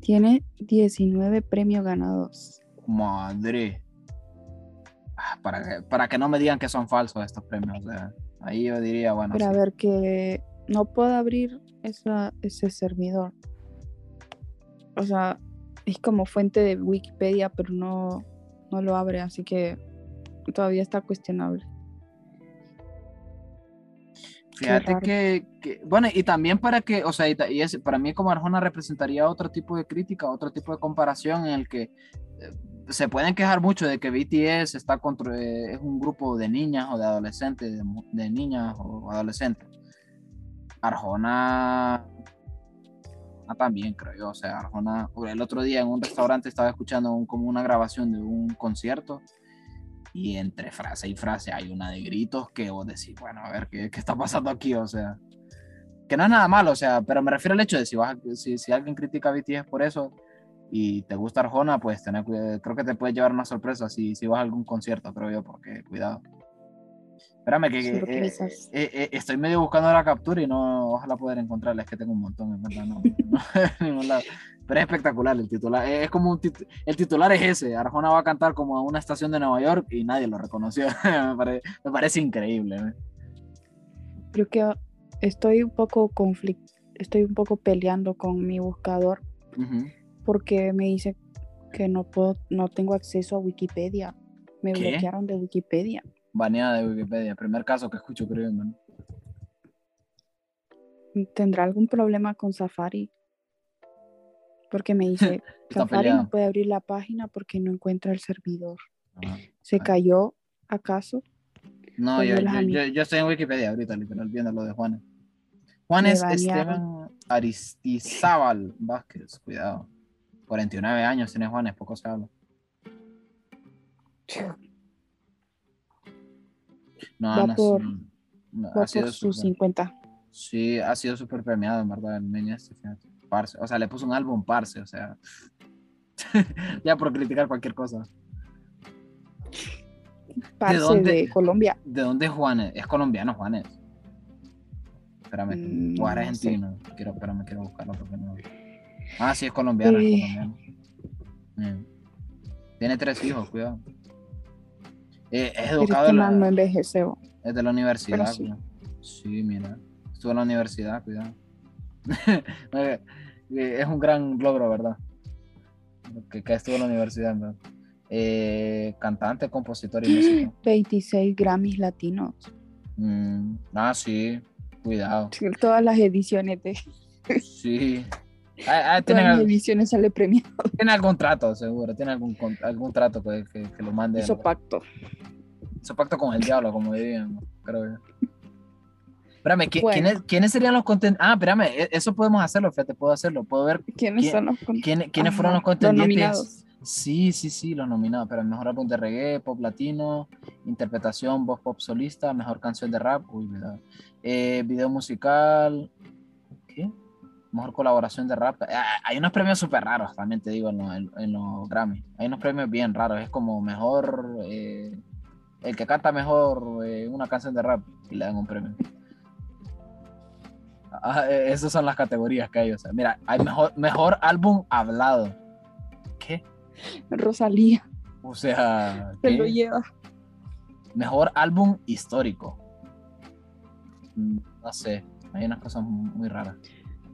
tiene 19 premios ganados.
Madre. Ah, Para que, para que no me digan que son falsos estos premios. O sea, ahí yo diría, bueno,
Pero a ver que no puedo abrir esa, ese servidor. O sea, es como fuente de Wikipedia, pero no, no lo abre, así que todavía está cuestionable.
Fíjate que, que- bueno, y también para que, o sea, y, ta- y es, para mí como Arjona representaría otro tipo de crítica, otro tipo de comparación en el que eh, se pueden quejar mucho de que BTS está contra, eh, es un grupo de niñas o de adolescentes, de, niñas o adolescentes. Arjona, Arjona también creo yo, o sea, Arjona, el otro día en un restaurante estaba escuchando un- como una grabación de un concierto y entre frase y frase hay una de gritos que vos decís, bueno, a ver, ¿qué, qué está pasando aquí? O sea, que no es nada malo, o sea, pero me refiero al hecho de si, vas a- si, si alguien critica a BTS por eso y te gusta Arjona, pues tener creo que te puede llevar una sorpresa si, si vas a algún concierto, creo yo, porque cuidado. Espérame, que,
Sí,
que, eh,
quizás-
eh, eh, estoy medio buscando la captura y no, ojalá poder encontrarla, es que tengo un montón, en verdad, no, no, en ningún lado. Pero es espectacular el titular. Es como un tit- el titular es ese. Arjona va a cantar como a una estación de Nueva York y nadie lo reconoció. me, pare- me parece increíble. ¿eh?
Creo que estoy un poco conflict estoy un poco peleando con mi buscador porque me dice que no puedo, no tengo acceso a Wikipedia. Me
¿Qué?
bloquearon de Wikipedia.
Baneada de Wikipedia. Primer caso que escucho, creo. man.
¿Tendrá algún problema con Safari? Porque me dice, Safari no puede abrir la página porque no encuentra el servidor.
Ajá.
¿Se
Ah.
cayó acaso?
No, yo,
yo
yo, yo- estoy en Wikipedia ahorita, literal, viendo lo de Juanes. Juanes Esteban. Aristizábal Vázquez, cuidado. 49 años tiene Juanes, poco se habla. No,
Va
no,
por-
no,
Va
ha sido
por sus
súper-
50.
Sí, ha sido súper premiado, en verdad, el niño este, fíjate. Parce, o sea, le puso un álbum Parce, o sea. ya por criticar cualquier cosa.
Parce
dónde?
de Colombia.
¿De dónde es Juanes? Es colombiano, Juanes. Espérame,
Mm,
o
no
argentino. Quiero, espérame, quiero buscarlo porque no. Ah, sí, es colombiano, es
Eh.
colombiano. Mm. Tiene tres hijos, cuidado. Eh, es educado
este
en
man no
la,
envejeció.
es de la universidad.
Sí.
cuidado. Sí, mira. Estuvo en la universidad, cuidado. Eh, es un gran logro, ¿verdad? Que, que estuvo en la universidad, ¿verdad? Eh, cantante, compositor y músico.
26 Grammys latinos.
Mm, ah, sí, cuidado.
Todas las ediciones de
Sí. Ah, ah,
todas las ediciones sale premiado.
tiene algún trato, seguro. Tiene algún, algún trato que, que, que lo mande.
Hizo pacto.
Hizo pacto con el diablo, como dirían, creo yo. Espérame, ¿qui-
Bueno.
¿quiénes, ¿quiénes serían los contendientes? Ah, espérame, e- eso podemos hacerlo, fíjate, puedo hacerlo. Puedo ver
¿Quiénes
¿Quién-
son los
quién- quiénes fueron los contendientes.
nominados?
Sí, sí, sí, los nominados. Pero mejor álbum de reggae, pop latino, interpretación, voz pop solista, mejor canción de rap, uy. Eh, video musical, ¿qué? Mejor colaboración de rap. Ah, hay unos premios súper raros, también te digo, en los, en los Grammy. Hay unos premios bien raros. Es como mejor, eh, el que canta mejor eh, una canción de rap y le dan un premio. Ah, eh, esas son las categorías que hay. O sea, mira, hay mejor, mejor álbum hablado. ¿Qué?
Rosalía
O sea,
se
¿qué?
lo lleva.
mejor álbum histórico. Mm, No sé, hay unas cosas muy muy raras.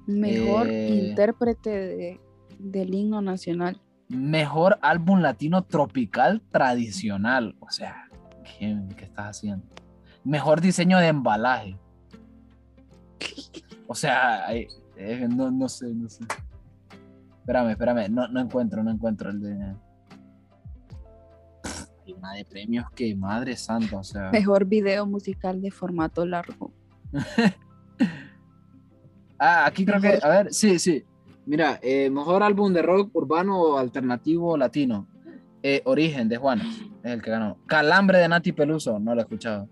Mejor
Eh.
intérprete de- del himno nacional.
Mejor álbum latino tropical tradicional. O sea, ¿qué, qué estás haciendo? Mejor diseño de embalaje. O sea, eh, no, no sé, no sé. Espérame, espérame, no, no encuentro, no encuentro el de... Pff, Hay una de premios que, madre santa, o sea...
Mejor video musical de formato largo.
Ah, aquí creo que, a ver, sí, sí. Mira, eh, mejor álbum de rock urbano o alternativo latino. Eh, Origen de Juanes, es el que ganó. Calambre de Nati Peluso, no lo he escuchado.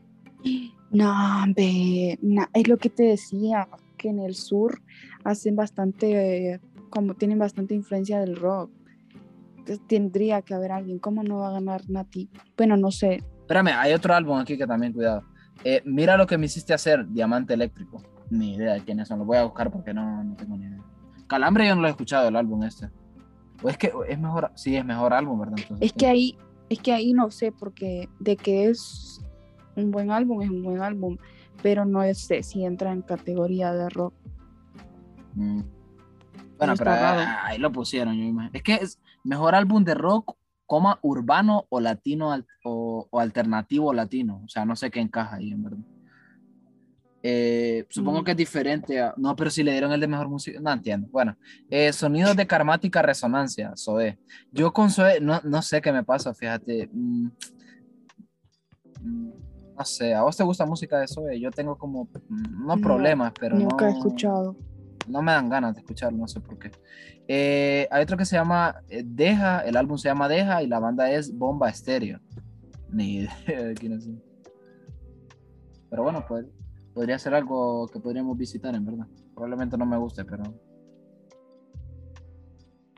No, hombre, es lo que te decía, que en el sur hacen bastante, eh, como tienen bastante influencia del rock. Entonces tendría que haber alguien. ¿Cómo no va a ganar Nati? Bueno, no sé.
Espérame, hay otro álbum aquí que también, cuidado. Eh, mira lo que me hiciste hacer, Diamante Eléctrico. Ni idea de quiénes son, lo voy a buscar porque no, no tengo ni idea. Calambre yo no lo he escuchado, el álbum este. O es que es mejor, sí, es mejor álbum, ¿verdad? Entonces,
Es que ahí, es que ahí no sé, porque de que es un buen álbum, es un buen álbum, pero no sé si entra en categoría de rock.
Mm. Bueno, pero ah, ahí lo pusieron, yo imagino. Es que es mejor álbum de rock, coma, urbano o latino al- o, o alternativo latino. O sea, no sé qué encaja ahí, en verdad. Eh, supongo
Mm.
que es diferente. a- No, pero si le dieron el de mejor música. No entiendo. Bueno, eh, sonidos de karmática resonancia, Zoe. Yo con Zoe, no, no sé qué me pasa, fíjate. Mm, mm, sé, ¿a vos te gusta música de Zoe? Yo tengo como, mm, no
No,
problemas, pero
Nunca he
no-
escuchado.
no me dan ganas de escucharlo, no sé por qué. Eh, hay otro que se llama eh, Deja, el álbum se llama Deja y la banda es Bomba Estéreo. Ni idea de quiénes son. Pero bueno, pues podría ser algo que podríamos visitar, en verdad. Probablemente no me guste, pero.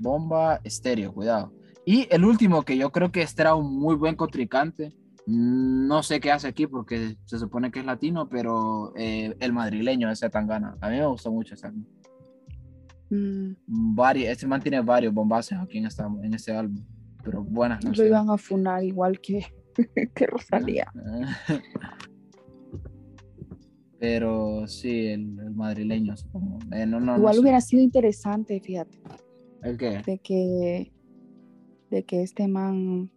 Bomba Estéreo, cuidado. Y el último, que yo creo que este era un muy buen contrincante. No sé qué hace aquí porque se supone que es latino, pero eh, el madrileño ese Tangana. A mí me gustó mucho ese álbum.
Mm,
Varios, este man tiene varios bombazos aquí en, esta, en este álbum. Pero buenas
lo
canciones.
iban a funar igual que, que Rosalía.
Pero sí, el, el madrileño, supongo. Eh, no, no, no
Igual
sé.
hubiera sido interesante, fíjate,
¿El qué?
de que, de que este man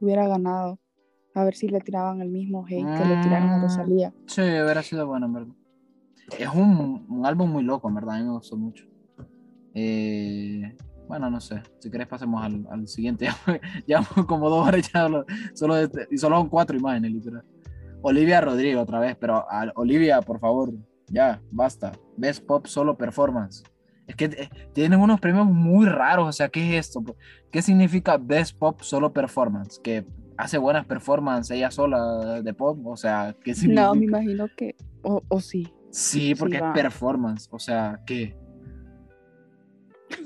hubiera ganado. A ver si le tiraban el mismo hate que le tiraron a
Mm.
Rosalía.
Sí, hubiera sido bueno, en verdad. Es un, un álbum muy loco, en verdad. A mí me gustó mucho. Eh, bueno, no sé. Si querés, pasemos al, al siguiente. Llevamos como dos horas ya solo, este- y solo son cuatro imágenes, literal. Olivia Rodrigo otra vez, pero a- Olivia, por favor, ya, basta. Best Pop Solo Performance. Es que eh, tienen unos premios muy raros, o sea, ¿qué es esto? ¿Qué significa Best Pop Solo Performance? Que hace buenas performances ella sola de pop, o sea, ¿qué significa?
No, me imagino que, o, o sí.
Sí, porque
Sí,
es performance, o sea, ¿qué?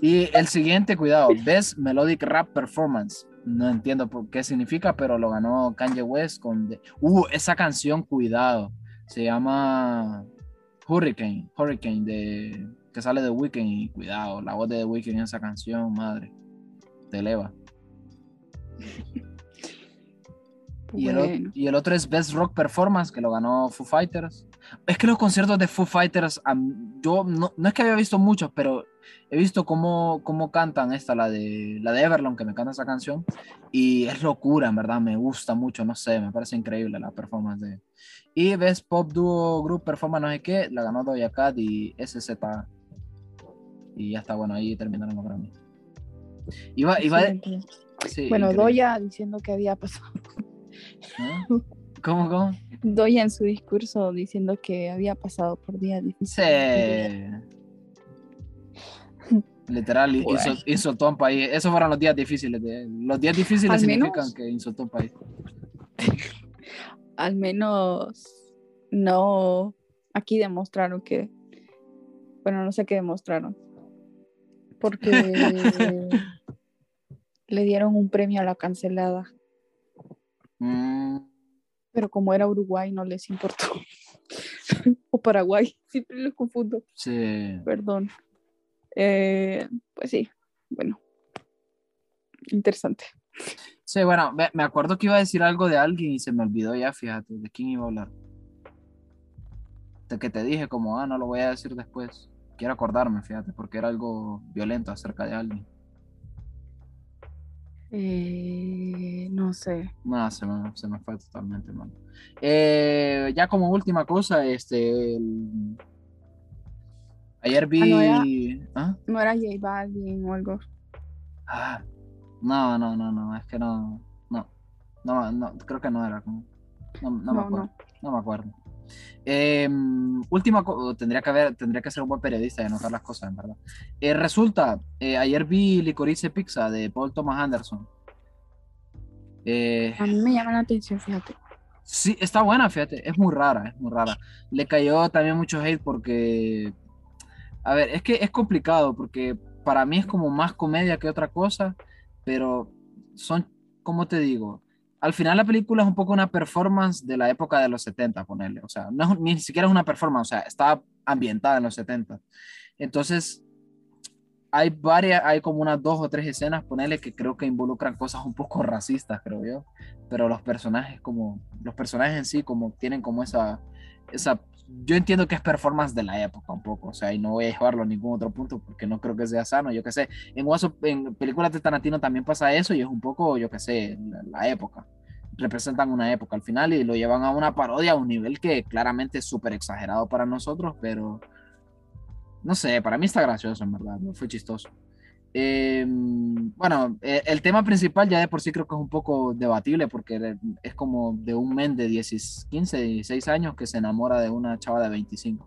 Y el siguiente, cuidado, Best Melodic Rap Performance. No entiendo por qué significa, pero lo ganó Kanye West con... de- Uh, esa canción, cuidado. Se llama Hurricane, Hurricane, de... que sale de Weekend y cuidado, la voz de The Weeknd en esa canción, madre, te eleva. Y el, y el otro es Best Rock Performance, que lo ganó Foo Fighters. Es que los conciertos de Foo Fighters, yo no, no es que había visto muchos, pero he visto cómo, cómo cantan esta, la de, la de Everlong, que me canta esa canción. Y es locura, en verdad, me gusta mucho, no sé, me parece increíble la performance de... Y Best Pop Duo Group Performance, no sé qué, la ganó Doja Cat y SZ. Y ya está, bueno, ahí terminaron los Grammy. Iba, iba, sí,
bueno,
increíble.
Doya diciendo que había pasado.
¿Cómo, cómo?
Doya en su discurso diciendo que había pasado por días
Sí.
difíciles.
Literal,
Bueno.
insult- insultó a un país. Esos fueron los días difíciles. de- los días difíciles significan
menos-
que insultó a un país.
al menos no, aquí demostraron que, bueno, no sé qué demostraron, porque le dieron un premio a la cancelada,
Mm,
pero como era Uruguay no les importó. o Paraguay, siempre los confundo,
sí.
perdón. Eh, pues sí, bueno, interesante.
Sí, bueno, me, me acuerdo que iba a decir algo de alguien y se me olvidó ya, fíjate, de quién iba a hablar. De que te dije como, ah, no lo voy a decir después. Quiero acordarme, fíjate, porque era algo violento acerca de alguien.
Eh, no sé.
No, se me, se me fue totalmente, mano. Eh, ya como última cosa, este. el- Ayer vi.
no era-
¿Ah?
No era J Balvin o algo.
Ah, No, no, no, no, es que no. No, no, no creo que no era como. No, no me
No,
acuerdo.
no.
No me acuerdo. Eh, última tendría que haber, tendría que ser un buen periodista y anotar las cosas, en verdad. Eh, resulta, eh, ayer vi Licorice Pizza de Paul Thomas Anderson. Eh,
A mí me llama la atención, fíjate.
Sí, está buena, fíjate, es muy rara, es muy rara. Le cayó también mucho hate porque, a ver, es que es complicado porque para mí es como más comedia que otra cosa, pero son, ¿cómo te digo? Al final la película es un poco una performance de la época de los 70, ponerle, o sea, no ni siquiera es una performance, o sea, está ambientada en los 70. Entonces, hay varias, hay como unas dos o tres escenas, ponerle que creo que involucran cosas un poco racistas, creo yo pero los personajes como los personajes en sí como tienen como esa esa yo entiendo que es performance de la época un poco, o sea, y no voy a llevarlo a ningún otro punto porque no creo que sea sano, yo qué sé. En Guaso, en películas de Tarantino también pasa eso y es un poco, yo qué sé, la, época. Representan una época al final y lo llevan a una parodia a un nivel que claramente es súper exagerado para nosotros, pero no sé, para mí está gracioso en verdad, fue chistoso. Eh, bueno, eh, el tema principal ya de por sí creo que es un poco debatible porque es como de un men de 10, 15, 16 años que se enamora de una chava de 25.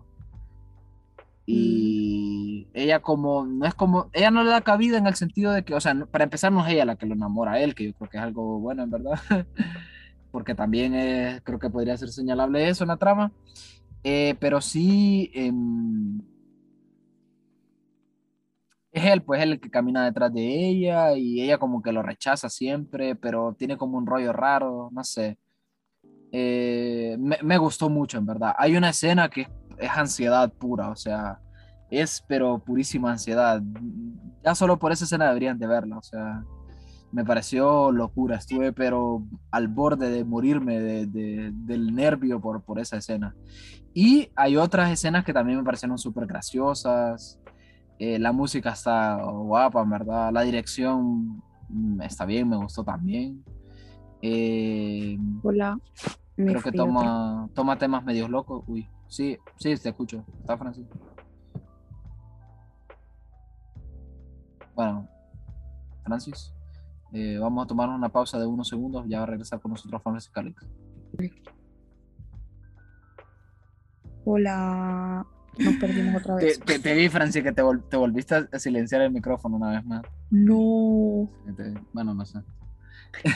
Y ella como, no es como, ella no le da cabida en el sentido de que, o sea, para empezar no es ella la que lo enamora a él, que yo creo que es algo bueno en verdad, porque también es- creo que podría ser señalable eso en la trama, Eh, pero sí... em, es él, pues el que camina detrás de ella y ella como que lo rechaza siempre, pero tiene como un rollo raro, no sé. Eh, me, gustó mucho, en verdad. Hay una escena que es, ansiedad pura, o sea, es pero purísima ansiedad. Ya solo por esa escena deberían de verla, o sea, me pareció locura, estuve pero al borde de morirme de- del nervio por, por esa escena. Y hay otras escenas que también me parecieron súper graciosas. Eh, la música está guapa, en verdad. La dirección mm, está bien, me gustó también. Eh,
Hola. me
creo que
otra-
toma, toma temas medios locos. Uy, sí, sí, te escucho. ¿Está Francisco? Bueno, Francis, eh, vamos a tomar una pausa de unos segundos. Ya va a regresar con nosotros Francis Calix.
Hola. Nos perdimos otra
Te,
vez.
te- te vi, Francis, que te, vol- te volviste a silenciar el micrófono una vez más.
No,
Te- bueno, no sé.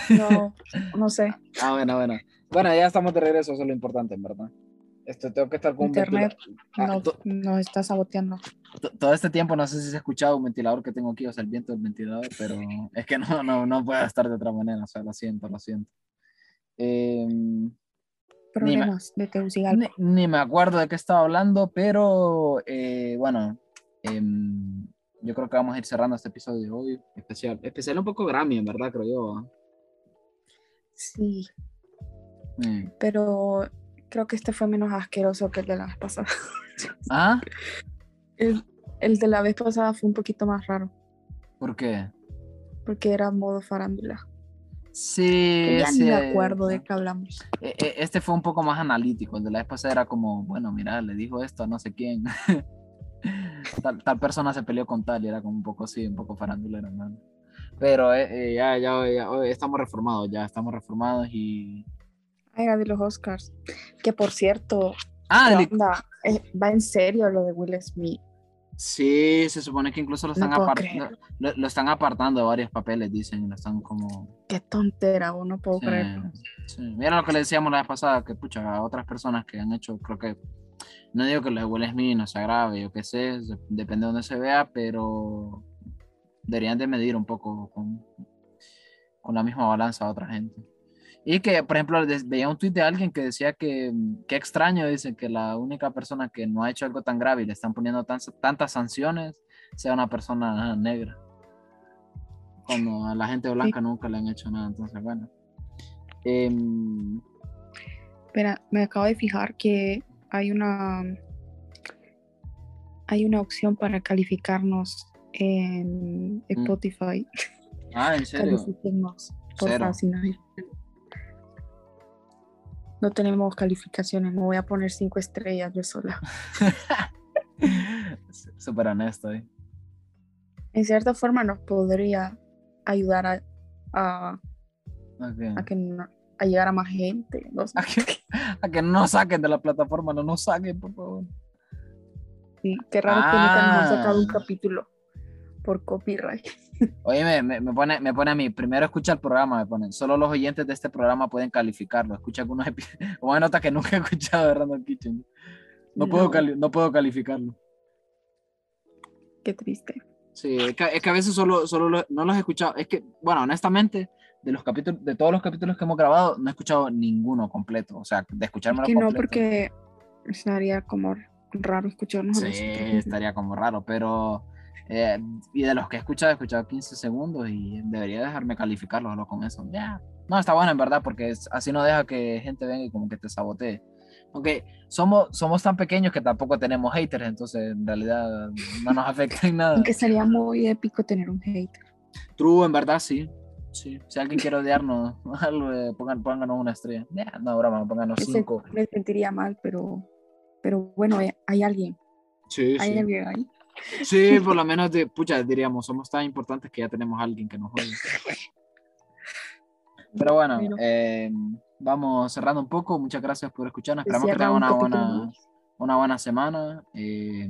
no, no sé.
Ah, bueno, bueno. Bueno, ya estamos de regreso, eso es lo importante, en verdad. Esto tengo que estar con un
Internet
Ah,
No, nos está saboteando.
to- todo este tiempo no sé si se ha escuchado un ventilador que tengo aquí, o sea, el viento del ventilador, pero es que no, no, no puedo estar de otra manera, o sea, lo siento, lo siento. Eh,
Problemas de Tegucigalpa.
ni, ni me acuerdo de qué estaba hablando, pero eh, bueno, em, yo creo que vamos a ir cerrando este episodio de hoy. Especial, especial un poco Grammy, en verdad, creo yo. ¿ah?
Sí,
Mm.
pero creo que este fue menos asqueroso que el de la vez pasada.
¿Ah?
El, el de la vez pasada fue un poquito más raro,
¿Por qué?
porque era modo farándula.
Sí,
ya ni
sí,
me acuerdo de qué hablamos.
E- e- Este fue un poco más analítico. El de la vez pasada era como, bueno, mira, le dijo esto a no sé quién. tal, tal persona se peleó con tal y era como un poco así, un poco farandulero, ¿no? Pero eh, eh, ya, ya, ya, hoy estamos reformados, ya estamos reformados y.
Era de los Oscars. Que por cierto,
Ah,
¿qué
li-
onda? Eh, va en serio lo de Will Smith.
Sí, se supone que incluso lo están,
puedo
apart-
creerlo.
lo, lo están apartando de varios papeles, dicen, lo están como...
Qué tontera, vos no puedo
Sí,
creerlo.
sí. Mira lo que le decíamos la vez pasada, que pucha, a otras personas que han hecho, creo que, no digo que lo de Will Smith no sea grave, yo qué sé, depende de donde se vea, pero deberían de medir un poco con, con la misma balanza a otra gente. Y que, por ejemplo, veía un tuit de alguien que decía que, qué extraño, dicen que la única persona que no ha hecho algo tan grave y le están poniendo tan- tantas sanciones sea una persona negra. Cuando a la gente blanca nunca le han hecho nada, entonces, bueno. Em,
Espera, me acabo de fijar que hay una hay una opción para calificarnos en
Mm.
Spotify.
ah, ¿en serio?
Por favor, si no, no tenemos calificaciones, me voy a poner cinco estrellas yo sola.
Súper honesto, ¿eh?
En cierta forma nos podría ayudar a, a, a que no- a llegar a más gente. no sé.
A que, a que no nos saquen de la plataforma, no nos saquen, por favor.
Sí, qué raro que nunca nos han sacado un
Ah.
capítulo por copyright.
Oye, me, me, pone, me pone a mí, primero escucha el programa, me ponen, solo los oyentes de este programa pueden calificarlo, escucha algunos episodios, como nota que nunca he escuchado de Random Kitchen. No, Puedo,
No.
cali- no puedo calificarlo.
Qué triste.
Sí, es que, es que a veces solo, solo lo- no los he escuchado. Es que, bueno, honestamente, de los capítulos, de todos los capítulos que hemos grabado, no he escuchado ninguno completo. O sea, de escuchármelo
Que no,
completo.
porque estaría como raro escucharnos
Sí, estaría como raro, pero. Eh, y de los que he escuchado, he escuchado 15 segundos y debería dejarme calificarlos solo con eso. Ya. No, está bueno en verdad, porque es- así no deja que gente venga y como que te sabotee. Aunque somos, somos tan pequeños que tampoco tenemos haters, entonces en realidad no nos afecta en nada.
Aunque sería muy épico tener un hater.
True, en verdad, sí. sí. Si alguien quiere odiarnos, pongan, pónganos una estrella. Ya, no, broma, pónganos
Ese-
cinco.
me sentiría mal, pero, pero bueno, hay, hay alguien.
Sí,
Hay
sí.
alguien ahí.
Sí, por lo menos, de, pucha, diríamos, somos tan importantes que ya tenemos a alguien que nos oye. Pero bueno, eh, vamos cerrando un poco. Muchas gracias por escucharnos. Esperamos que tengan
un
una buena, una buena semana. eh,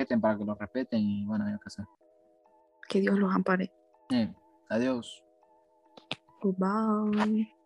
respeten para que los respeten y bueno, ya que sé.
Que Dios los ampare.
Eh, adiós.
Goodbye.